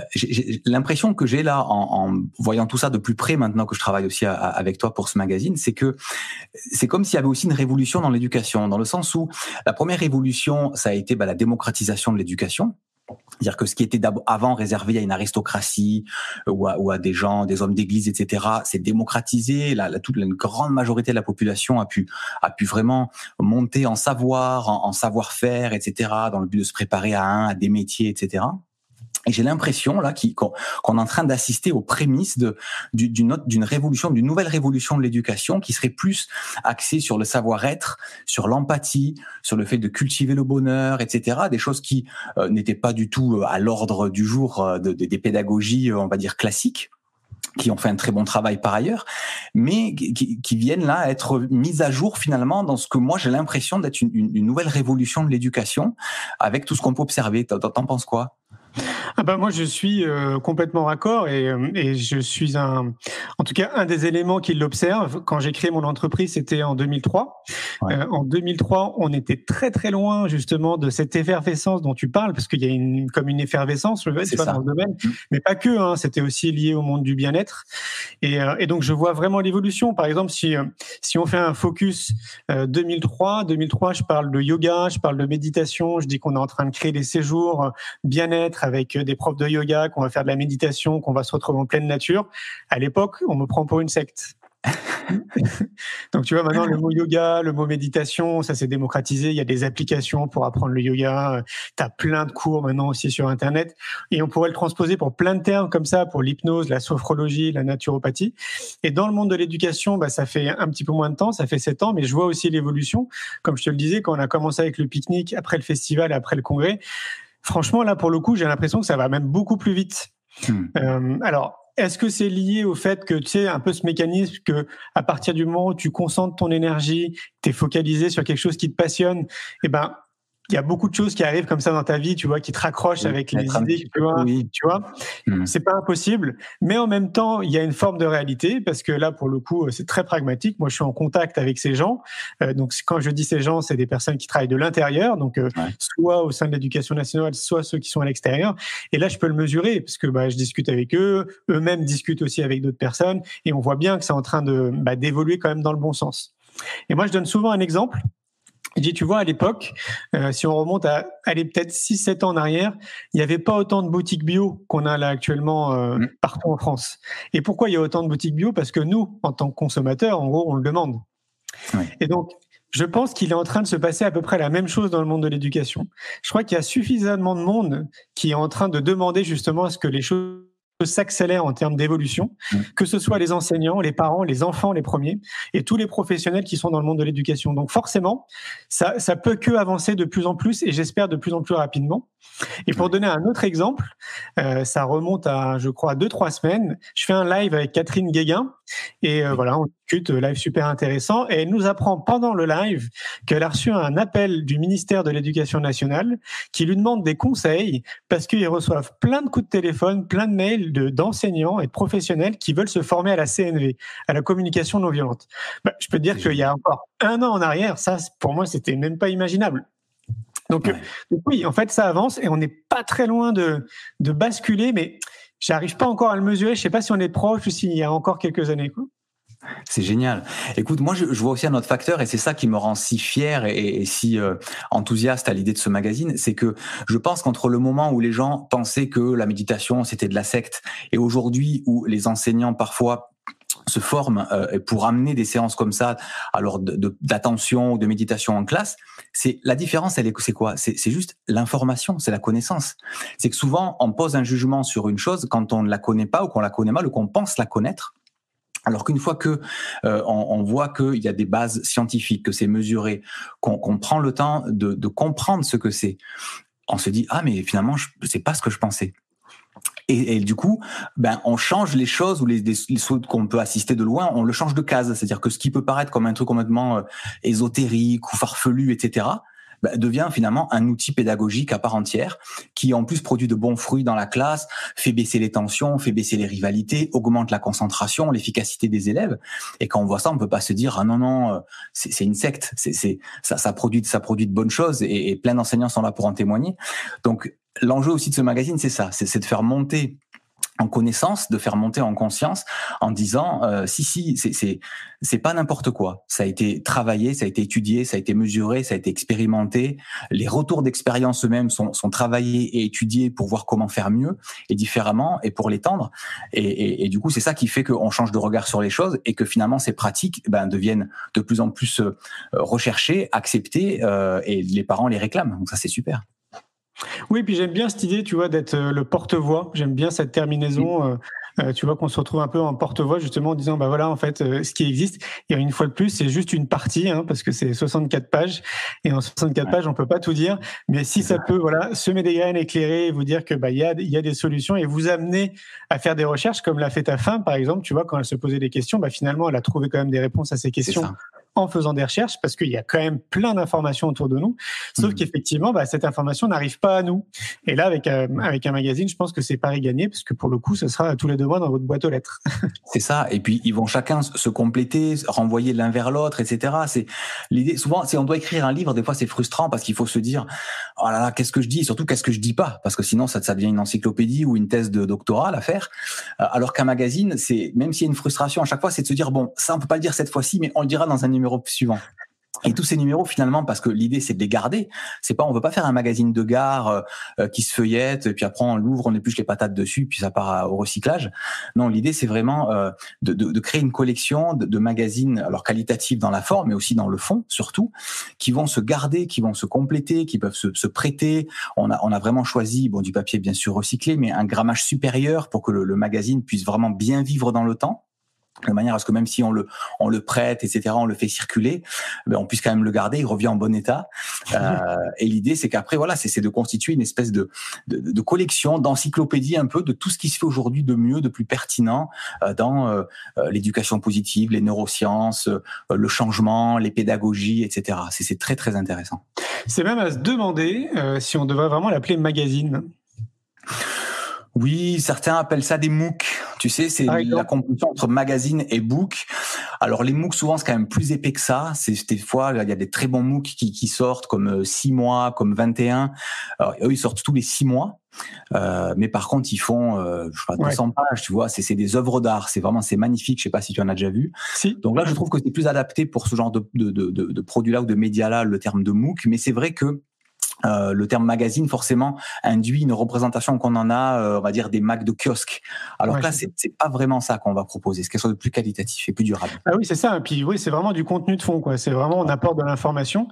l'impression que j'ai là, en, en, voyant tout ça de plus près maintenant que je travaille aussi avec toi pour ce magazine, c'est que c'est comme s'il y avait aussi une révolution dans l'éducation, dans le sens où la première révolution, ça a été bah, la démocratisation de l'éducation. C'est-à-dire que ce qui était avant réservé à une aristocratie euh, ou à, ou à des gens, des hommes d'église, etc., c'est démocratisé. La, la, toute la grande majorité de la population a pu a pu vraiment monter en savoir, en, en savoir-faire, etc., dans le but de se préparer à un, à des métiers, etc. Et j'ai l'impression là qu'on qu est en train d'assister aux prémices d'une révolution, d'une nouvelle révolution de l'éducation qui serait plus axée sur le savoir-être, sur l'empathie, sur le fait de cultiver le bonheur, etc. Des choses qui euh, n'étaient pas du tout euh, à l'ordre du jour euh, de, de, des pédagogies, on va dire classiques qui ont fait un très bon travail par ailleurs, mais qui, viennent là être mises à jour finalement dans ce que moi j'ai l'impression d'être une, nouvelle révolution de l'éducation avec tout ce qu'on peut observer. T'en penses quoi? Ah bah moi je suis euh, complètement raccord et, euh, et je suis un, en tout cas un des éléments qui l'observe. Quand j'ai créé mon entreprise, c'était en 2003. Ouais. Euh, en 2003, on était très très loin justement de cette effervescence dont tu parles, parce qu'il y a une comme une effervescence, c'est pas dans le domaine, mmh. mais pas que. Hein, c'était aussi lié au monde du bien-être. Et, euh, et, donc je vois vraiment l'évolution. Par exemple, si euh, si on fait un focus 2003, 2003, je parle de yoga, je parle de méditation, je dis qu'on est en train de créer des séjours bien-être avec des profs de yoga, qu'on va faire de la méditation, qu'on va se retrouver en pleine nature. À l'époque, on me prend pour une secte. Donc tu vois maintenant le mot yoga, le mot méditation, ça s'est démocratisé. Il y a des applications pour apprendre le yoga. Tu as plein de cours maintenant aussi sur internet et on pourrait le transposer pour plein de termes comme ça pour l'hypnose, la sophrologie, la naturopathie. Et dans le monde de l'éducation, bah, ça fait un petit peu moins de temps, ça fait sept ans, mais je vois aussi l'évolution. Comme je te le disais, quand on a commencé avec le pique-nique, après le festival, après le congrès, franchement, là, pour le coup, j'ai l'impression que ça va même beaucoup plus vite. Hmm. Euh, alors, est-ce que c'est lié au fait que tu sais un peu ce mécanisme que à partir du moment où tu concentres ton énergie, tu es focalisé sur quelque chose qui te passionne, et eh ben il y a beaucoup de choses qui arrivent comme ça dans ta vie, tu vois, qui te raccrochent oui, avec les idées que tu vois. Oui. Tu vois, mmh. c'est pas impossible, mais en même temps, il y a une forme de réalité parce que là, pour le coup, c'est très pragmatique. Moi, je suis en contact avec ces gens. Euh, donc, quand je dis ces gens, c'est des personnes qui travaillent de l'intérieur, donc euh, ouais. soit au sein de l'éducation nationale, soit ceux qui sont à l'extérieur. Et là, je peux le mesurer parce que bah, je discute avec eux, eux-mêmes discutent aussi avec d'autres personnes, et on voit bien que c'est en train de bah, d'évoluer quand même dans le bon sens. Et moi, je donne souvent un exemple Il dit, tu vois, à l'époque, euh, si on remonte à aller peut-être 6-7 ans en arrière, il n'y avait pas autant de boutiques bio qu'on a là actuellement euh, Mm. partout en France. Et pourquoi il y a autant de boutiques bio? Parce que nous, en tant que consommateurs, en gros, on le demande. Oui. Et donc, je pense qu'il est en train de se passer à peu près la même chose dans le monde de l'éducation. Je crois qu'il y a suffisamment de monde qui est en train de demander justement à ce que les choses s'accélèrent en termes d'évolution, Mm. que ce soit les enseignants, les parents, les enfants, les premiers, et tous les professionnels qui sont dans le monde de l'éducation. Donc forcément, ça, ça peut que avancer de plus en plus, et j'espère de plus en plus rapidement. Et pour donner un autre exemple, euh, ça remonte à, je crois, deux trois semaines. Je fais un live avec Catherine Guéguin, et euh, voilà, on discute, euh, live super intéressant, et elle nous apprend pendant le live qu'elle a reçu un appel du ministère de l'Éducation nationale qui lui demande des conseils parce qu'ils reçoivent plein de coups de téléphone, plein de mails de d'enseignants et de professionnels qui veulent se former à la CNV, à la communication non violente. Bah, je peux te dire qu'il y a encore un an en arrière, ça, pour moi, c'était même pas imaginable. Donc, Ouais. euh, oui, en fait, ça avance et on n'est pas très loin de, de basculer, mais j'arrive pas encore à le mesurer. Je sais pas si on est proche ou s'il y a encore quelques années. Quoi. C'est génial. Écoute, moi, je, je vois aussi un autre facteur, et c'est ça qui me rend si fier et, et si euh, enthousiaste à l'idée de ce magazine, c'est que je pense qu'entre le moment où les gens pensaient que la méditation c'était de la secte, et aujourd'hui où les enseignants parfois se forment euh, pour amener des séances comme ça, alors d'attention ou de méditation en classe, c'est la différence. Elle est c'est quoi? C'est juste l'information, c'est la connaissance. C'est que souvent on pose un jugement sur une chose quand on ne la connaît pas ou qu'on la connaît mal ou qu'on pense la connaître. Alors qu'une fois que euh, on, on voit qu'il y a des bases scientifiques, que c'est mesuré, qu'on prend le temps de, de comprendre ce que c'est, on se dit ah mais finalement c'est pas ce que je pensais. Et, et du coup, ben on change les choses ou les, les, les choses qu'on peut assister de loin, on le change de case. C'est-à-dire que ce qui peut paraître comme un truc complètement euh, ésotérique ou farfelu, etc. ben, devient finalement un outil pédagogique à part entière qui en plus produit de bons fruits dans la classe, fait baisser les tensions, fait baisser les rivalités, augmente la concentration, l'efficacité des élèves. Et quand on voit ça, on peut pas se dire ah non non, euh, c'est une secte, c'est ça ça produit ça produit de bonnes choses et, et plein d'enseignants sont là pour en témoigner. Donc l'enjeu aussi de ce magazine, c'est ça, c'est de faire monter en connaissance, de faire monter en conscience, en disant euh, si si c'est c'est c'est pas n'importe quoi. Ça a été travaillé, ça a été étudié, ça a été mesuré, ça a été expérimenté. Les retours d'expérience eux-mêmes sont sont travaillés et étudiés pour voir comment faire mieux et différemment et pour l'étendre. Et, et, et du coup, c'est ça qui fait qu'on change de regard sur les choses et que finalement ces pratiques ben, deviennent de plus en plus euh, recherchées, acceptées euh, et les parents les réclament. Donc ça c'est super. Oui, puis j'aime bien cette idée, tu vois, d'être euh, le porte-voix. J'aime bien cette terminaison. euh, euh, tu vois qu'on se retrouve un peu en porte-voix justement en disant bah voilà en fait euh, ce qui existe et une fois de plus c'est juste une partie hein, parce que c'est 64 pages et en 64 Ouais. pages on peut pas tout dire mais si ça peut voilà semer des graines éclairer et vous dire que bah il y a il y a des solutions et vous amener à faire des recherches comme l'a fait ta femme par exemple tu vois quand elle se posait des questions bah finalement elle a trouvé quand même des réponses à ces questions. En faisant des recherches parce qu'il y a quand même plein d'informations autour de nous. Sauf Mhm. qu'effectivement, bah, cette information n'arrive pas à nous. Et là, avec, euh, avec un magazine, je pense que c'est pari gagné parce que pour le coup, ce sera tous les deux mois dans votre boîte aux lettres. C'est ça. Et puis ils vont chacun se compléter, renvoyer l'un vers l'autre, etc. C'est l'idée. Souvent, si on doit écrire un livre, des fois c'est frustrant parce qu'il faut se dire, oh là là, qu'est-ce que je dis, et surtout qu'est-ce que je dis pas, parce que sinon ça, ça devient une encyclopédie ou une thèse de doctorat à faire. Euh, Alors qu'un magazine, c'est même s'il y a une frustration à chaque fois, c'est de se dire bon, ça on peut pas le dire cette fois-ci, mais on le dira dans un numéro suivant. Et tous ces numéros, finalement, parce que l'idée c'est de les garder. C'est pas, on veut pas faire un magazine de gare euh, euh, qui se feuillette, et puis après on l'ouvre, on épluche les patates dessus, puis ça part à- au recyclage. Non, l'idée c'est vraiment euh, de, créer une collection de, magazines, alors qualitatifs dans la forme, mais aussi dans le fond, surtout, qui vont se garder, qui vont se compléter, qui peuvent se, prêter. On a, vraiment choisi, bon, du papier bien sûr recyclé, mais un grammage supérieur pour que le magazine puisse vraiment bien vivre dans le temps de manière à ce que même si on le on le prête etc on le fait circuler ben on puisse quand même le garder il revient en bon état euh, et l'idée c'est qu'après voilà c'est de constituer une espèce de de, de collection d'encyclopédie un peu de tout ce qui se fait aujourd'hui de mieux de plus pertinent euh, dans euh, euh, l'éducation positive les neurosciences euh, le changement les pédagogies etc c'est c'est très très intéressant C'est même à se demander euh, si on devrait vraiment l'appeler magazine. Oui, certains appellent ça des MOOC. Tu sais, c'est la compétition entre magazine et book. Alors les MOOC souvent c'est quand même plus épais que ça. C'est des fois il y a des très bons MOOC qui, qui sortent comme 6 mois, comme 21. Alors, eux ils sortent tous les 6 mois. Euh, mais par contre, ils font, euh, je sais pas, 200 pages, tu vois. C'est des œuvres d'art. C'est vraiment, c'est magnifique. Je sais pas si tu en as déjà vu. Si. Donc là, je trouve que c'est plus adapté pour ce genre de, de, de, de produit-là ou de média-là, le terme de MOOC. Mais c'est vrai que euh, le terme magazine forcément induit une représentation qu'on en a, euh, on va dire des Macs de kiosque. Alors que là, c'est, pas vraiment ça qu'on va proposer. C'est quelque chose de plus qualitatif et plus durable. Ah oui, c'est ça. Et puis oui, c'est vraiment du contenu de fond, quoi. C'est vraiment on apporte de l'information.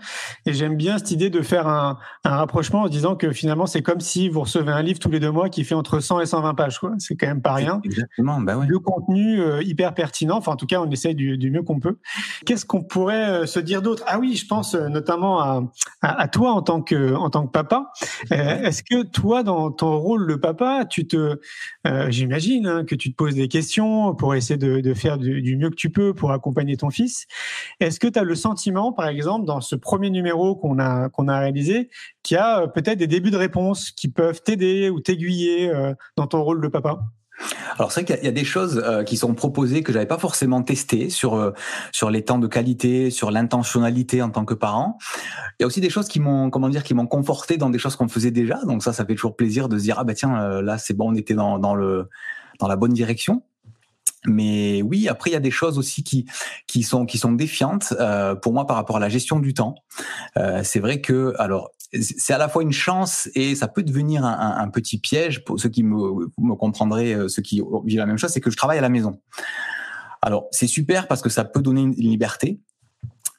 Et j'aime bien cette idée de faire un, un, rapprochement en disant que finalement, c'est comme si vous recevez un livre tous les deux mois qui fait entre 100 et 120 pages, quoi. C'est quand même pas rien. Exactement. Bah ouais. Le contenu euh, hyper pertinent. Enfin, en tout cas, on essaye du, du mieux qu'on peut. Qu'est-ce qu'on pourrait se dire d'autre? Ah oui, je pense notamment à, à, à toi en tant que en tant que papa. Euh, est-ce que toi, dans ton rôle de papa, tu te, euh, j'imagine hein, que tu te poses des questions pour essayer de, de faire du, du, mieux que tu peux pour accompagner ton fils. Est-ce que tu as le sentiment, par exemple, dans ce premier numéro qu'on a qu'on a réalisé, qu'il y a euh, peut-être des débuts de réponses qui peuvent t'aider ou t'aiguiller euh, dans ton rôle de papa? Alors c'est vrai qu'il y, a des choses euh, qui sont proposées que j'avais pas forcément testées sur euh, sur les temps de qualité, sur l'intentionnalité en tant que parent. Il y a aussi des choses qui m'ont comment dire qui m'ont conforté dans des choses qu'on faisait déjà. Donc ça ça fait toujours plaisir de se dire ah bah tiens euh, là c'est bon on était dans le dans la bonne direction. Mais oui, après il y a des choses aussi qui qui sont qui sont défiantes pour moi par rapport à la gestion du temps. C'est vrai que alors c'est à la fois une chance et ça peut devenir un, petit piège pour ceux qui me, me comprendraient, euh, ceux qui vivent la même chose, c'est que je travaille à la maison. Alors c'est super parce que ça peut donner une liberté,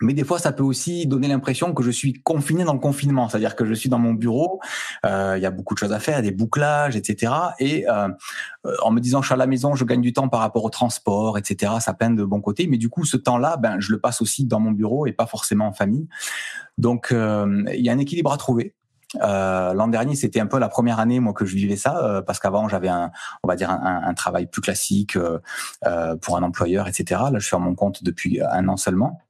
mais des fois ça peut aussi donner l'impression que je suis confiné dans le confinement, c'est-à-dire que je suis dans mon bureau, euh, il y a beaucoup de choses à faire, des bouclages, etc. Et euh, en me disant je suis à la maison, je gagne du temps par rapport au transport, etc. Ça peine de bon côté, mais du coup ce temps-là, ben je le passe aussi dans mon bureau et pas forcément en famille. Donc euh, il y a un équilibre à trouver. Euh, L'an dernier, c'était un peu la première année moi que je vivais ça euh, parce qu'avant j'avais un, on va dire un, un travail plus classique euh, pour un employeur, etc. Là, je suis à mon compte depuis un an seulement.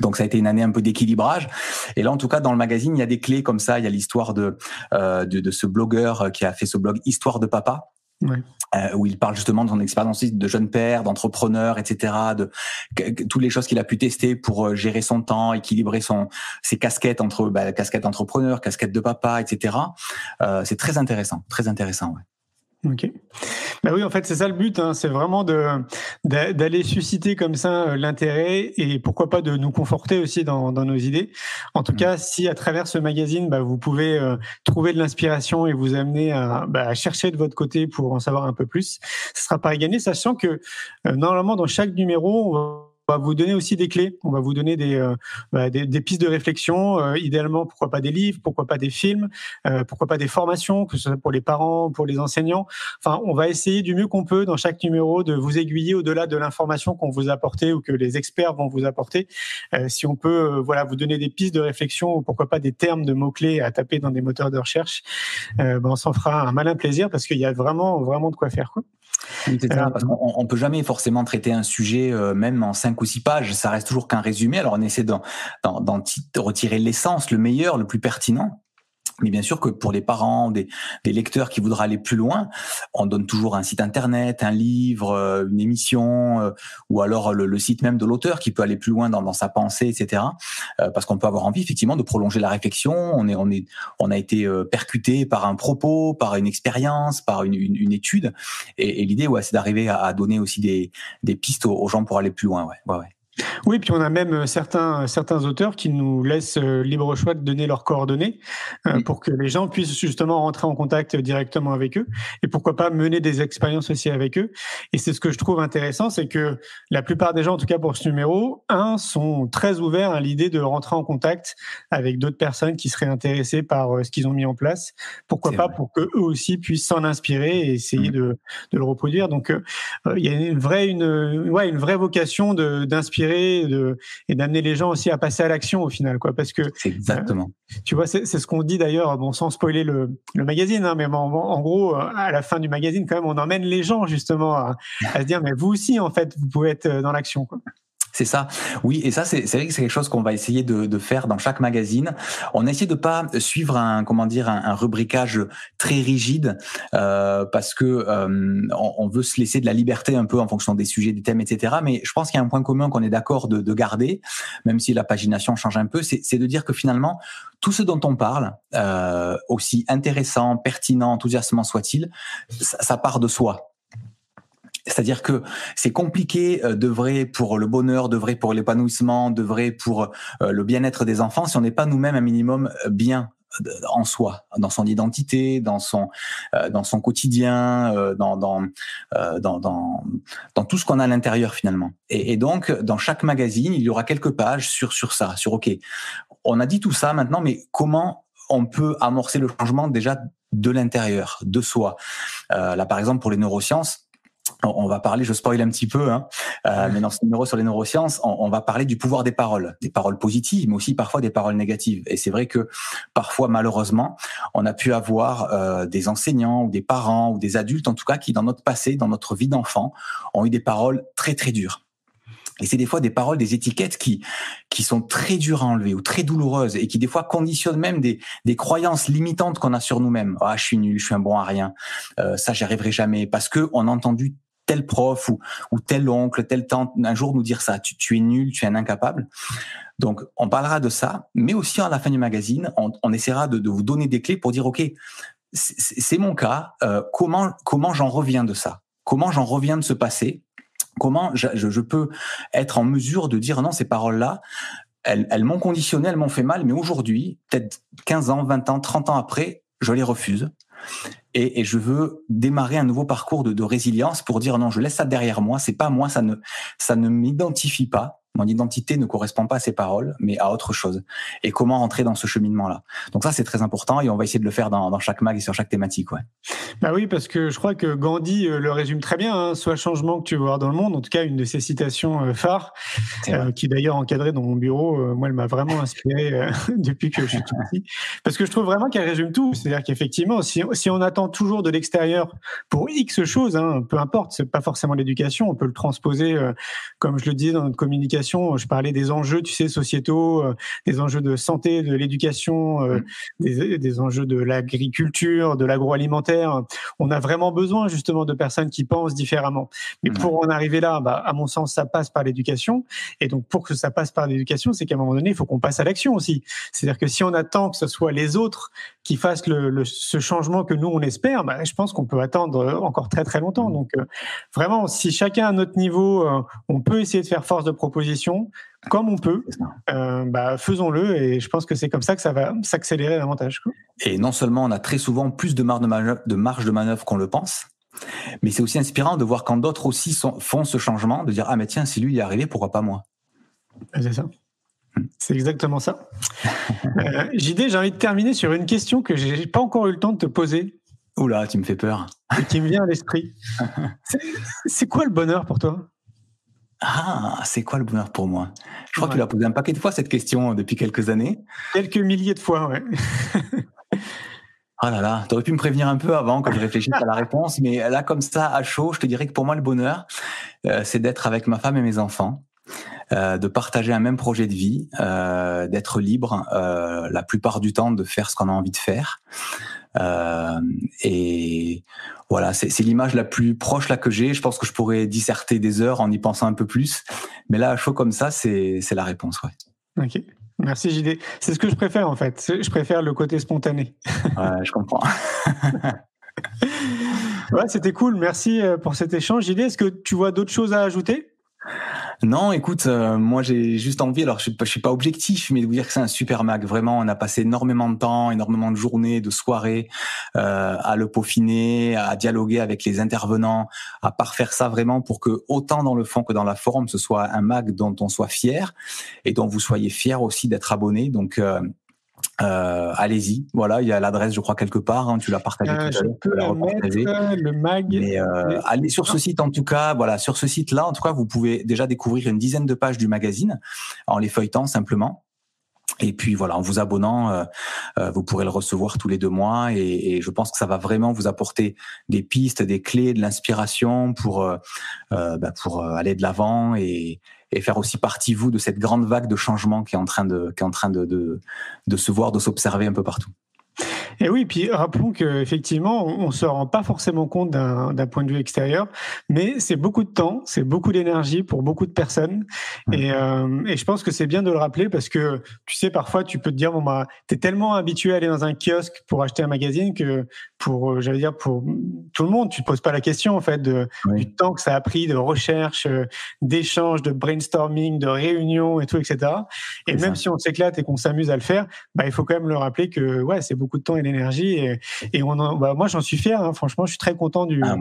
Donc ça a été une année un peu d'équilibrage. Et là, en tout cas, dans le magazine, il y a des clés comme ça. Il y a l'histoire de, euh, de, de ce blogueur qui a fait ce blog Histoire de papa. Ouais. Euh, où il parle justement de son expérience de jeune père, d'entrepreneur, etc., de, de toutes les choses qu'il a pu tester pour euh, gérer son temps, équilibrer son ses casquettes entre bah, casquette entrepreneur, casquette de papa, etc. Euh, c'est très intéressant, très intéressant. Ouais. Ok. Ben oui, en fait, c'est ça le but. Hein. C'est vraiment de d'aller susciter comme ça euh, l'intérêt et pourquoi pas de nous conforter aussi dans, dans nos idées. En tout mmh. cas, si à travers ce magazine, bah, vous pouvez euh, trouver de l'inspiration et vous amener à, bah, à, chercher de votre côté pour en savoir un peu plus, ce sera pas gagné, sachant que euh, normalement dans chaque numéro, on va va vous donner aussi des clés, on va vous donner des, euh, bah, des, des, pistes de réflexion, euh, idéalement pourquoi pas des livres, pourquoi pas des films, euh, pourquoi pas des formations, que ce soit pour les parents, pour les enseignants. Enfin, on va essayer du mieux qu'on peut dans chaque numéro de vous aiguiller au-delà de l'information qu'on vous a apportée ou que les experts vont vous apporter. Euh, si on peut, euh, voilà, vous donner des pistes de réflexion ou pourquoi pas des termes de mots-clés à taper dans des moteurs de recherche, ben on s'en fera un malin plaisir parce qu'il y a vraiment, vraiment de quoi faire. Quoi. Qu'on on peut jamais forcément traiter un sujet euh, même en cinq ou six pages. Ça reste toujours qu'un résumé. Alors on essaie d'en retirer l'essence, le meilleur, le plus pertinent. Mais bien sûr que pour les parents, des, des, lecteurs qui voudraient aller plus loin, on donne toujours un site internet, un livre, euh, une émission, euh, ou alors le, le, site même de l'auteur qui peut aller plus loin dans, dans sa pensée, etc. Euh, parce qu'on peut avoir envie effectivement de prolonger la réflexion. On est, on est, on a été euh, percuté par un propos, par une expérience, par une, une, une étude. Et, et l'idée, ouais, c'est d'arriver à, à, donner aussi des, des pistes aux, gens pour aller plus loin. Ouais, ouais, ouais. Oui, puis on a même euh, certains, certains auteurs qui nous laissent euh, libre choix de donner leurs coordonnées euh, pour que les gens puissent justement rentrer en contact directement avec eux et pourquoi pas mener des expériences aussi avec eux. Et c'est ce que je trouve intéressant, c'est que la plupart des gens, en tout cas pour ce numéro, un, sont très ouverts à l'idée de rentrer en contact avec d'autres personnes qui seraient intéressées par ce qu'ils ont mis en place. Pourquoi pas vrai. pour que eux aussi puissent s'en inspirer et essayer mmh. de, de, le reproduire. Donc il y a une vraie, une, ouais, une vraie vocation d'inspirer et d'amener les gens aussi à passer à l'action au final, quoi. Parce que exactement. Euh, tu vois, c'est ce qu'on dit d'ailleurs, bon, sans spoiler le, le magazine, hein, mais en, en, gros, à la fin du magazine, quand même, on emmène les gens justement à, à se dire, mais vous aussi, en fait, vous pouvez être dans l'action, quoi. C'est ça. Oui, et ça, c'est vrai que c'est quelque chose qu'on va essayer de, faire dans chaque magazine. On essaie de pas suivre un comment dire un, un rubricage très rigide euh, parce que euh, on, veut se laisser de la liberté un peu en fonction des sujets, des thèmes, etc. Mais je pense qu'il y a un point commun qu'on est d'accord de, de, garder, même si la pagination change un peu, c'est de dire que finalement tout ce dont on parle, euh, aussi intéressant, pertinent, enthousiasmant soit-il, ça, ça part de soi. C'est-à-dire que c'est compliqué euh, de vrai pour le bonheur, de vrai pour l'épanouissement, de vrai pour euh, le bien-être des enfants si on n'est pas nous-mêmes un minimum euh, bien en soi, dans son identité, dans son dans son quotidien, dans dans, dans dans tout ce qu'on a à l'intérieur finalement. Et, et, donc dans chaque magazine, il y aura quelques pages sur sur ça, sur ok, on a dit tout ça maintenant, mais comment on peut amorcer le changement déjà de l'intérieur, de soi? Là par exemple pour les neurosciences on va parler, je spoil un petit peu, hein, euh, mais dans ce numéro sur les neurosciences, on, va parler du pouvoir des paroles, des paroles positives, mais aussi parfois des paroles négatives. Et c'est vrai que parfois, malheureusement, on a pu avoir euh, des enseignants ou des parents ou des adultes, en tout cas, qui dans notre passé, dans notre vie d'enfant, ont eu des paroles très très dures. Et c'est des fois des paroles, des étiquettes qui qui sont très dures à enlever ou très douloureuses et qui des fois conditionnent même des, des croyances limitantes qu'on a sur nous-mêmes. Ah, je suis nul, je suis un bon à rien. Euh, ça, j'y arriverai jamais parce que on a entendu tel prof ou, tel oncle, tel tante un jour nous dire ça. Tu, es nul, tu es un incapable. Donc, on parlera de ça, mais aussi à la fin du magazine, on, essaiera de, vous donner des clés pour dire, OK, c'est mon cas, euh, comment, j'en reviens de ça? Comment j'en reviens de ce passé? Comment je, peux être en mesure de dire non, ces paroles-là, elles, elles m'ont conditionné, elles m'ont fait mal, mais aujourd'hui, peut-être 15 ans, 20 ans, 30 ans après, je les refuse et, je veux démarrer un nouveau parcours de, de, résilience pour dire non, je laisse ça derrière moi, c'est pas moi, ça ne ça ne m'identifie pas, mon identité ne correspond pas à ces paroles, mais à autre chose. Et comment rentrer dans ce cheminement-là? Donc ça, c'est très important et on va essayer de le faire dans, dans, chaque mag et sur chaque thématique. Ouais. Bah oui, parce que je crois que Gandhi euh, le résume très bien. Hein, soit changement que tu veux voir dans le monde, en tout cas une de ses citations euh, phares, euh, qui d'ailleurs encadrée dans mon bureau. Euh, moi, elle m'a vraiment inspiré euh, depuis que je suis tout petit, parce que je trouve vraiment qu'elle résume tout. C'est-à-dire qu'effectivement, si, si, on attend toujours de l'extérieur pour X choses, hein, peu importe, c'est pas forcément l'éducation, on peut le transposer, comme je le dis dans notre communication je parlais des enjeux, tu sais, sociétaux, euh, des enjeux de santé, de l'éducation, euh, mmh. des, des, enjeux de l'agriculture, de l'agroalimentaire. On a vraiment besoin justement de personnes qui pensent différemment. Mais mmh. pour en arriver là, bah, à mon sens, ça passe par l'éducation. Et donc, pour que ça passe par l'éducation, c'est qu'à un moment donné, il faut qu'on passe à l'action aussi. C'est-à-dire que si on attend que ce soit les autres qui fassent le, le, ce changement que nous on espère, bah, je pense qu'on peut attendre encore très très longtemps. Donc, euh, vraiment, si chacun à notre niveau, on peut essayer de faire force de proposition comme on peut, euh, bah, faisons-le et je pense que c'est comme ça que ça va s'accélérer davantage. Et non seulement on a très souvent plus de marge de manœuvre, de marge de manœuvre qu'on le pense, mais c'est aussi inspirant de voir quand d'autres aussi sont, font ce changement, de dire ah mais tiens si lui il est arrivé pourquoi pas moi? C'est ça. Hmm. C'est exactement ça. euh, JD, j'ai envie de terminer sur une question que j'ai pas encore eu le temps de te poser. Oula, tu me fais peur. Et qui me vient à l'esprit. C'est quoi le bonheur pour toi? Ah, c'est quoi le bonheur pour moi? Je crois ouais. que tu l'as posé un paquet de fois cette question depuis quelques années. Quelques milliers de fois, ouais. Ah là là, t'aurais pu me prévenir un peu avant quand je réfléchisse à la réponse, mais là comme ça à chaud, je te dirais que pour moi le bonheur, euh, c'est d'être avec ma femme et mes enfants, euh, de partager un même projet de vie, euh, d'être libre euh, la plupart du temps de faire ce qu'on a envie de faire. Et voilà, c'est l'image la plus proche là que j'ai. Je pense que je pourrais disserter des heures en y pensant un peu plus, mais là, à chaud comme ça, c'est la réponse, ouais. Ok. Merci JD. C'est ce que je préfère en fait. Je préfère le côté spontané. Ouais, je comprends. ouais, c'était cool. Merci pour cet échange. JD, est-ce que tu vois d'autres choses à ajouter? Non, écoute, euh, moi j'ai juste envie, alors je, je suis pas objectif, mais de vous dire que c'est un super mag. Vraiment, on a passé énormément de temps, énormément de journées, de soirées euh, à le peaufiner, à dialoguer avec les intervenants, à parfaire ça vraiment pour que autant dans le fond que dans la forme, ce soit un mag dont on soit fier et dont vous soyez fier aussi d'être abonné. Donc euh, euh, allez-y, voilà, il y a l'adresse, je crois quelque part. Hein, tu l'as partagé euh. Je peux la mettre, le mag. Mais euh, allez sur ce site en tout cas. Voilà, sur ce site-là, en tout cas, vous pouvez déjà découvrir une dizaine de pages du magazine en les feuilletant simplement. Et puis voilà, en vous abonnant, euh, euh, vous pourrez le recevoir tous les deux mois. Et, je pense que ça va vraiment vous apporter des pistes, des clés, de l'inspiration pour euh, bah, pour aller de l'avant et, et, faire aussi partie vous de cette grande vague de changement qui est en train de qui est en train de, de, de se voir, de s'observer un peu partout. Et oui, puis rappelons qu'effectivement, on ne se rend pas forcément compte d'un point de vue extérieur, mais c'est beaucoup de temps, c'est beaucoup d'énergie pour beaucoup de personnes. Et, euh, et, je pense que c'est bien de le rappeler parce que, tu sais, parfois, tu peux te dire, bon, bah, tu es tellement habitué à aller dans un kiosque pour acheter un magazine que pour, euh, j'allais dire, pour tout le monde, tu te poses pas la question, en fait, de, du temps que ça a pris de recherche, euh, d'échange, de brainstorming, de réunion et tout, etc. Et même si on s'éclate et qu'on s'amuse à le faire, bah, il faut quand même le rappeler que, ouais, c'est beaucoup de temps et d'énergie. Et, et on bah, moi, j'en suis fier, hein. franchement, je suis très content du, ah,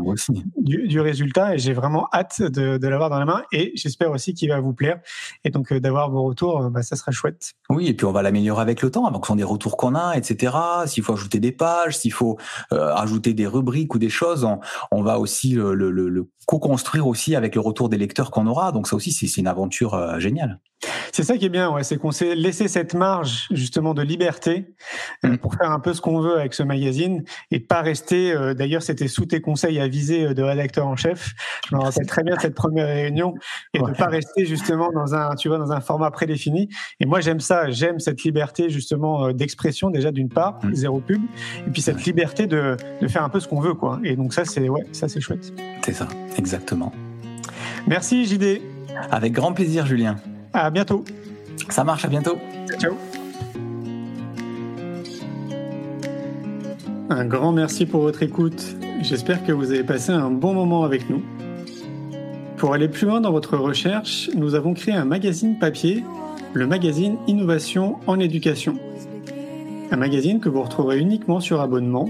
du, du, résultat et j'ai vraiment hâte de, de l'avoir dans la main et j'espère aussi qu'il va vous plaire. Et donc, euh, d'avoir vos retours, bah, ça sera chouette. Oui, et puis on va l'améliorer avec le temps, avec des retours qu'on a, etc. S'il faut ajouter des pages, s'il faut ajouter des rubriques ou des choses, on, va aussi le, le co-construire aussi avec le retour des lecteurs qu'on aura. Donc ça aussi, c'est une aventure euh, géniale. C'est ça qui est bien, ouais, c'est qu'on s'est laissé cette marge justement de liberté euh, mm. pour faire un peu ce qu'on veut avec ce magazine et pas rester. Euh, d'ailleurs, c'était sous tes conseils à viser de rédacteur en chef. Je me rappelle très bien cette première réunion et de pas rester justement dans un, tu vois, dans un format prédéfini. Et moi, j'aime ça, j'aime cette liberté justement d'expression déjà d'une part, mm. zéro pub, et puis cette liberté de, de faire un peu ce qu'on veut, quoi. Et donc ça, c'est ouais, ça c'est chouette. C'est ça. Exactement. Merci JD. Avec grand plaisir Julien. À bientôt. Ça marche, à bientôt. Ciao. Un grand merci pour votre écoute. J'espère que vous avez passé un bon moment avec nous. Pour aller plus loin dans votre recherche, nous avons créé un magazine papier, le magazine Innovation en éducation. Un magazine que vous retrouverez uniquement sur abonnement,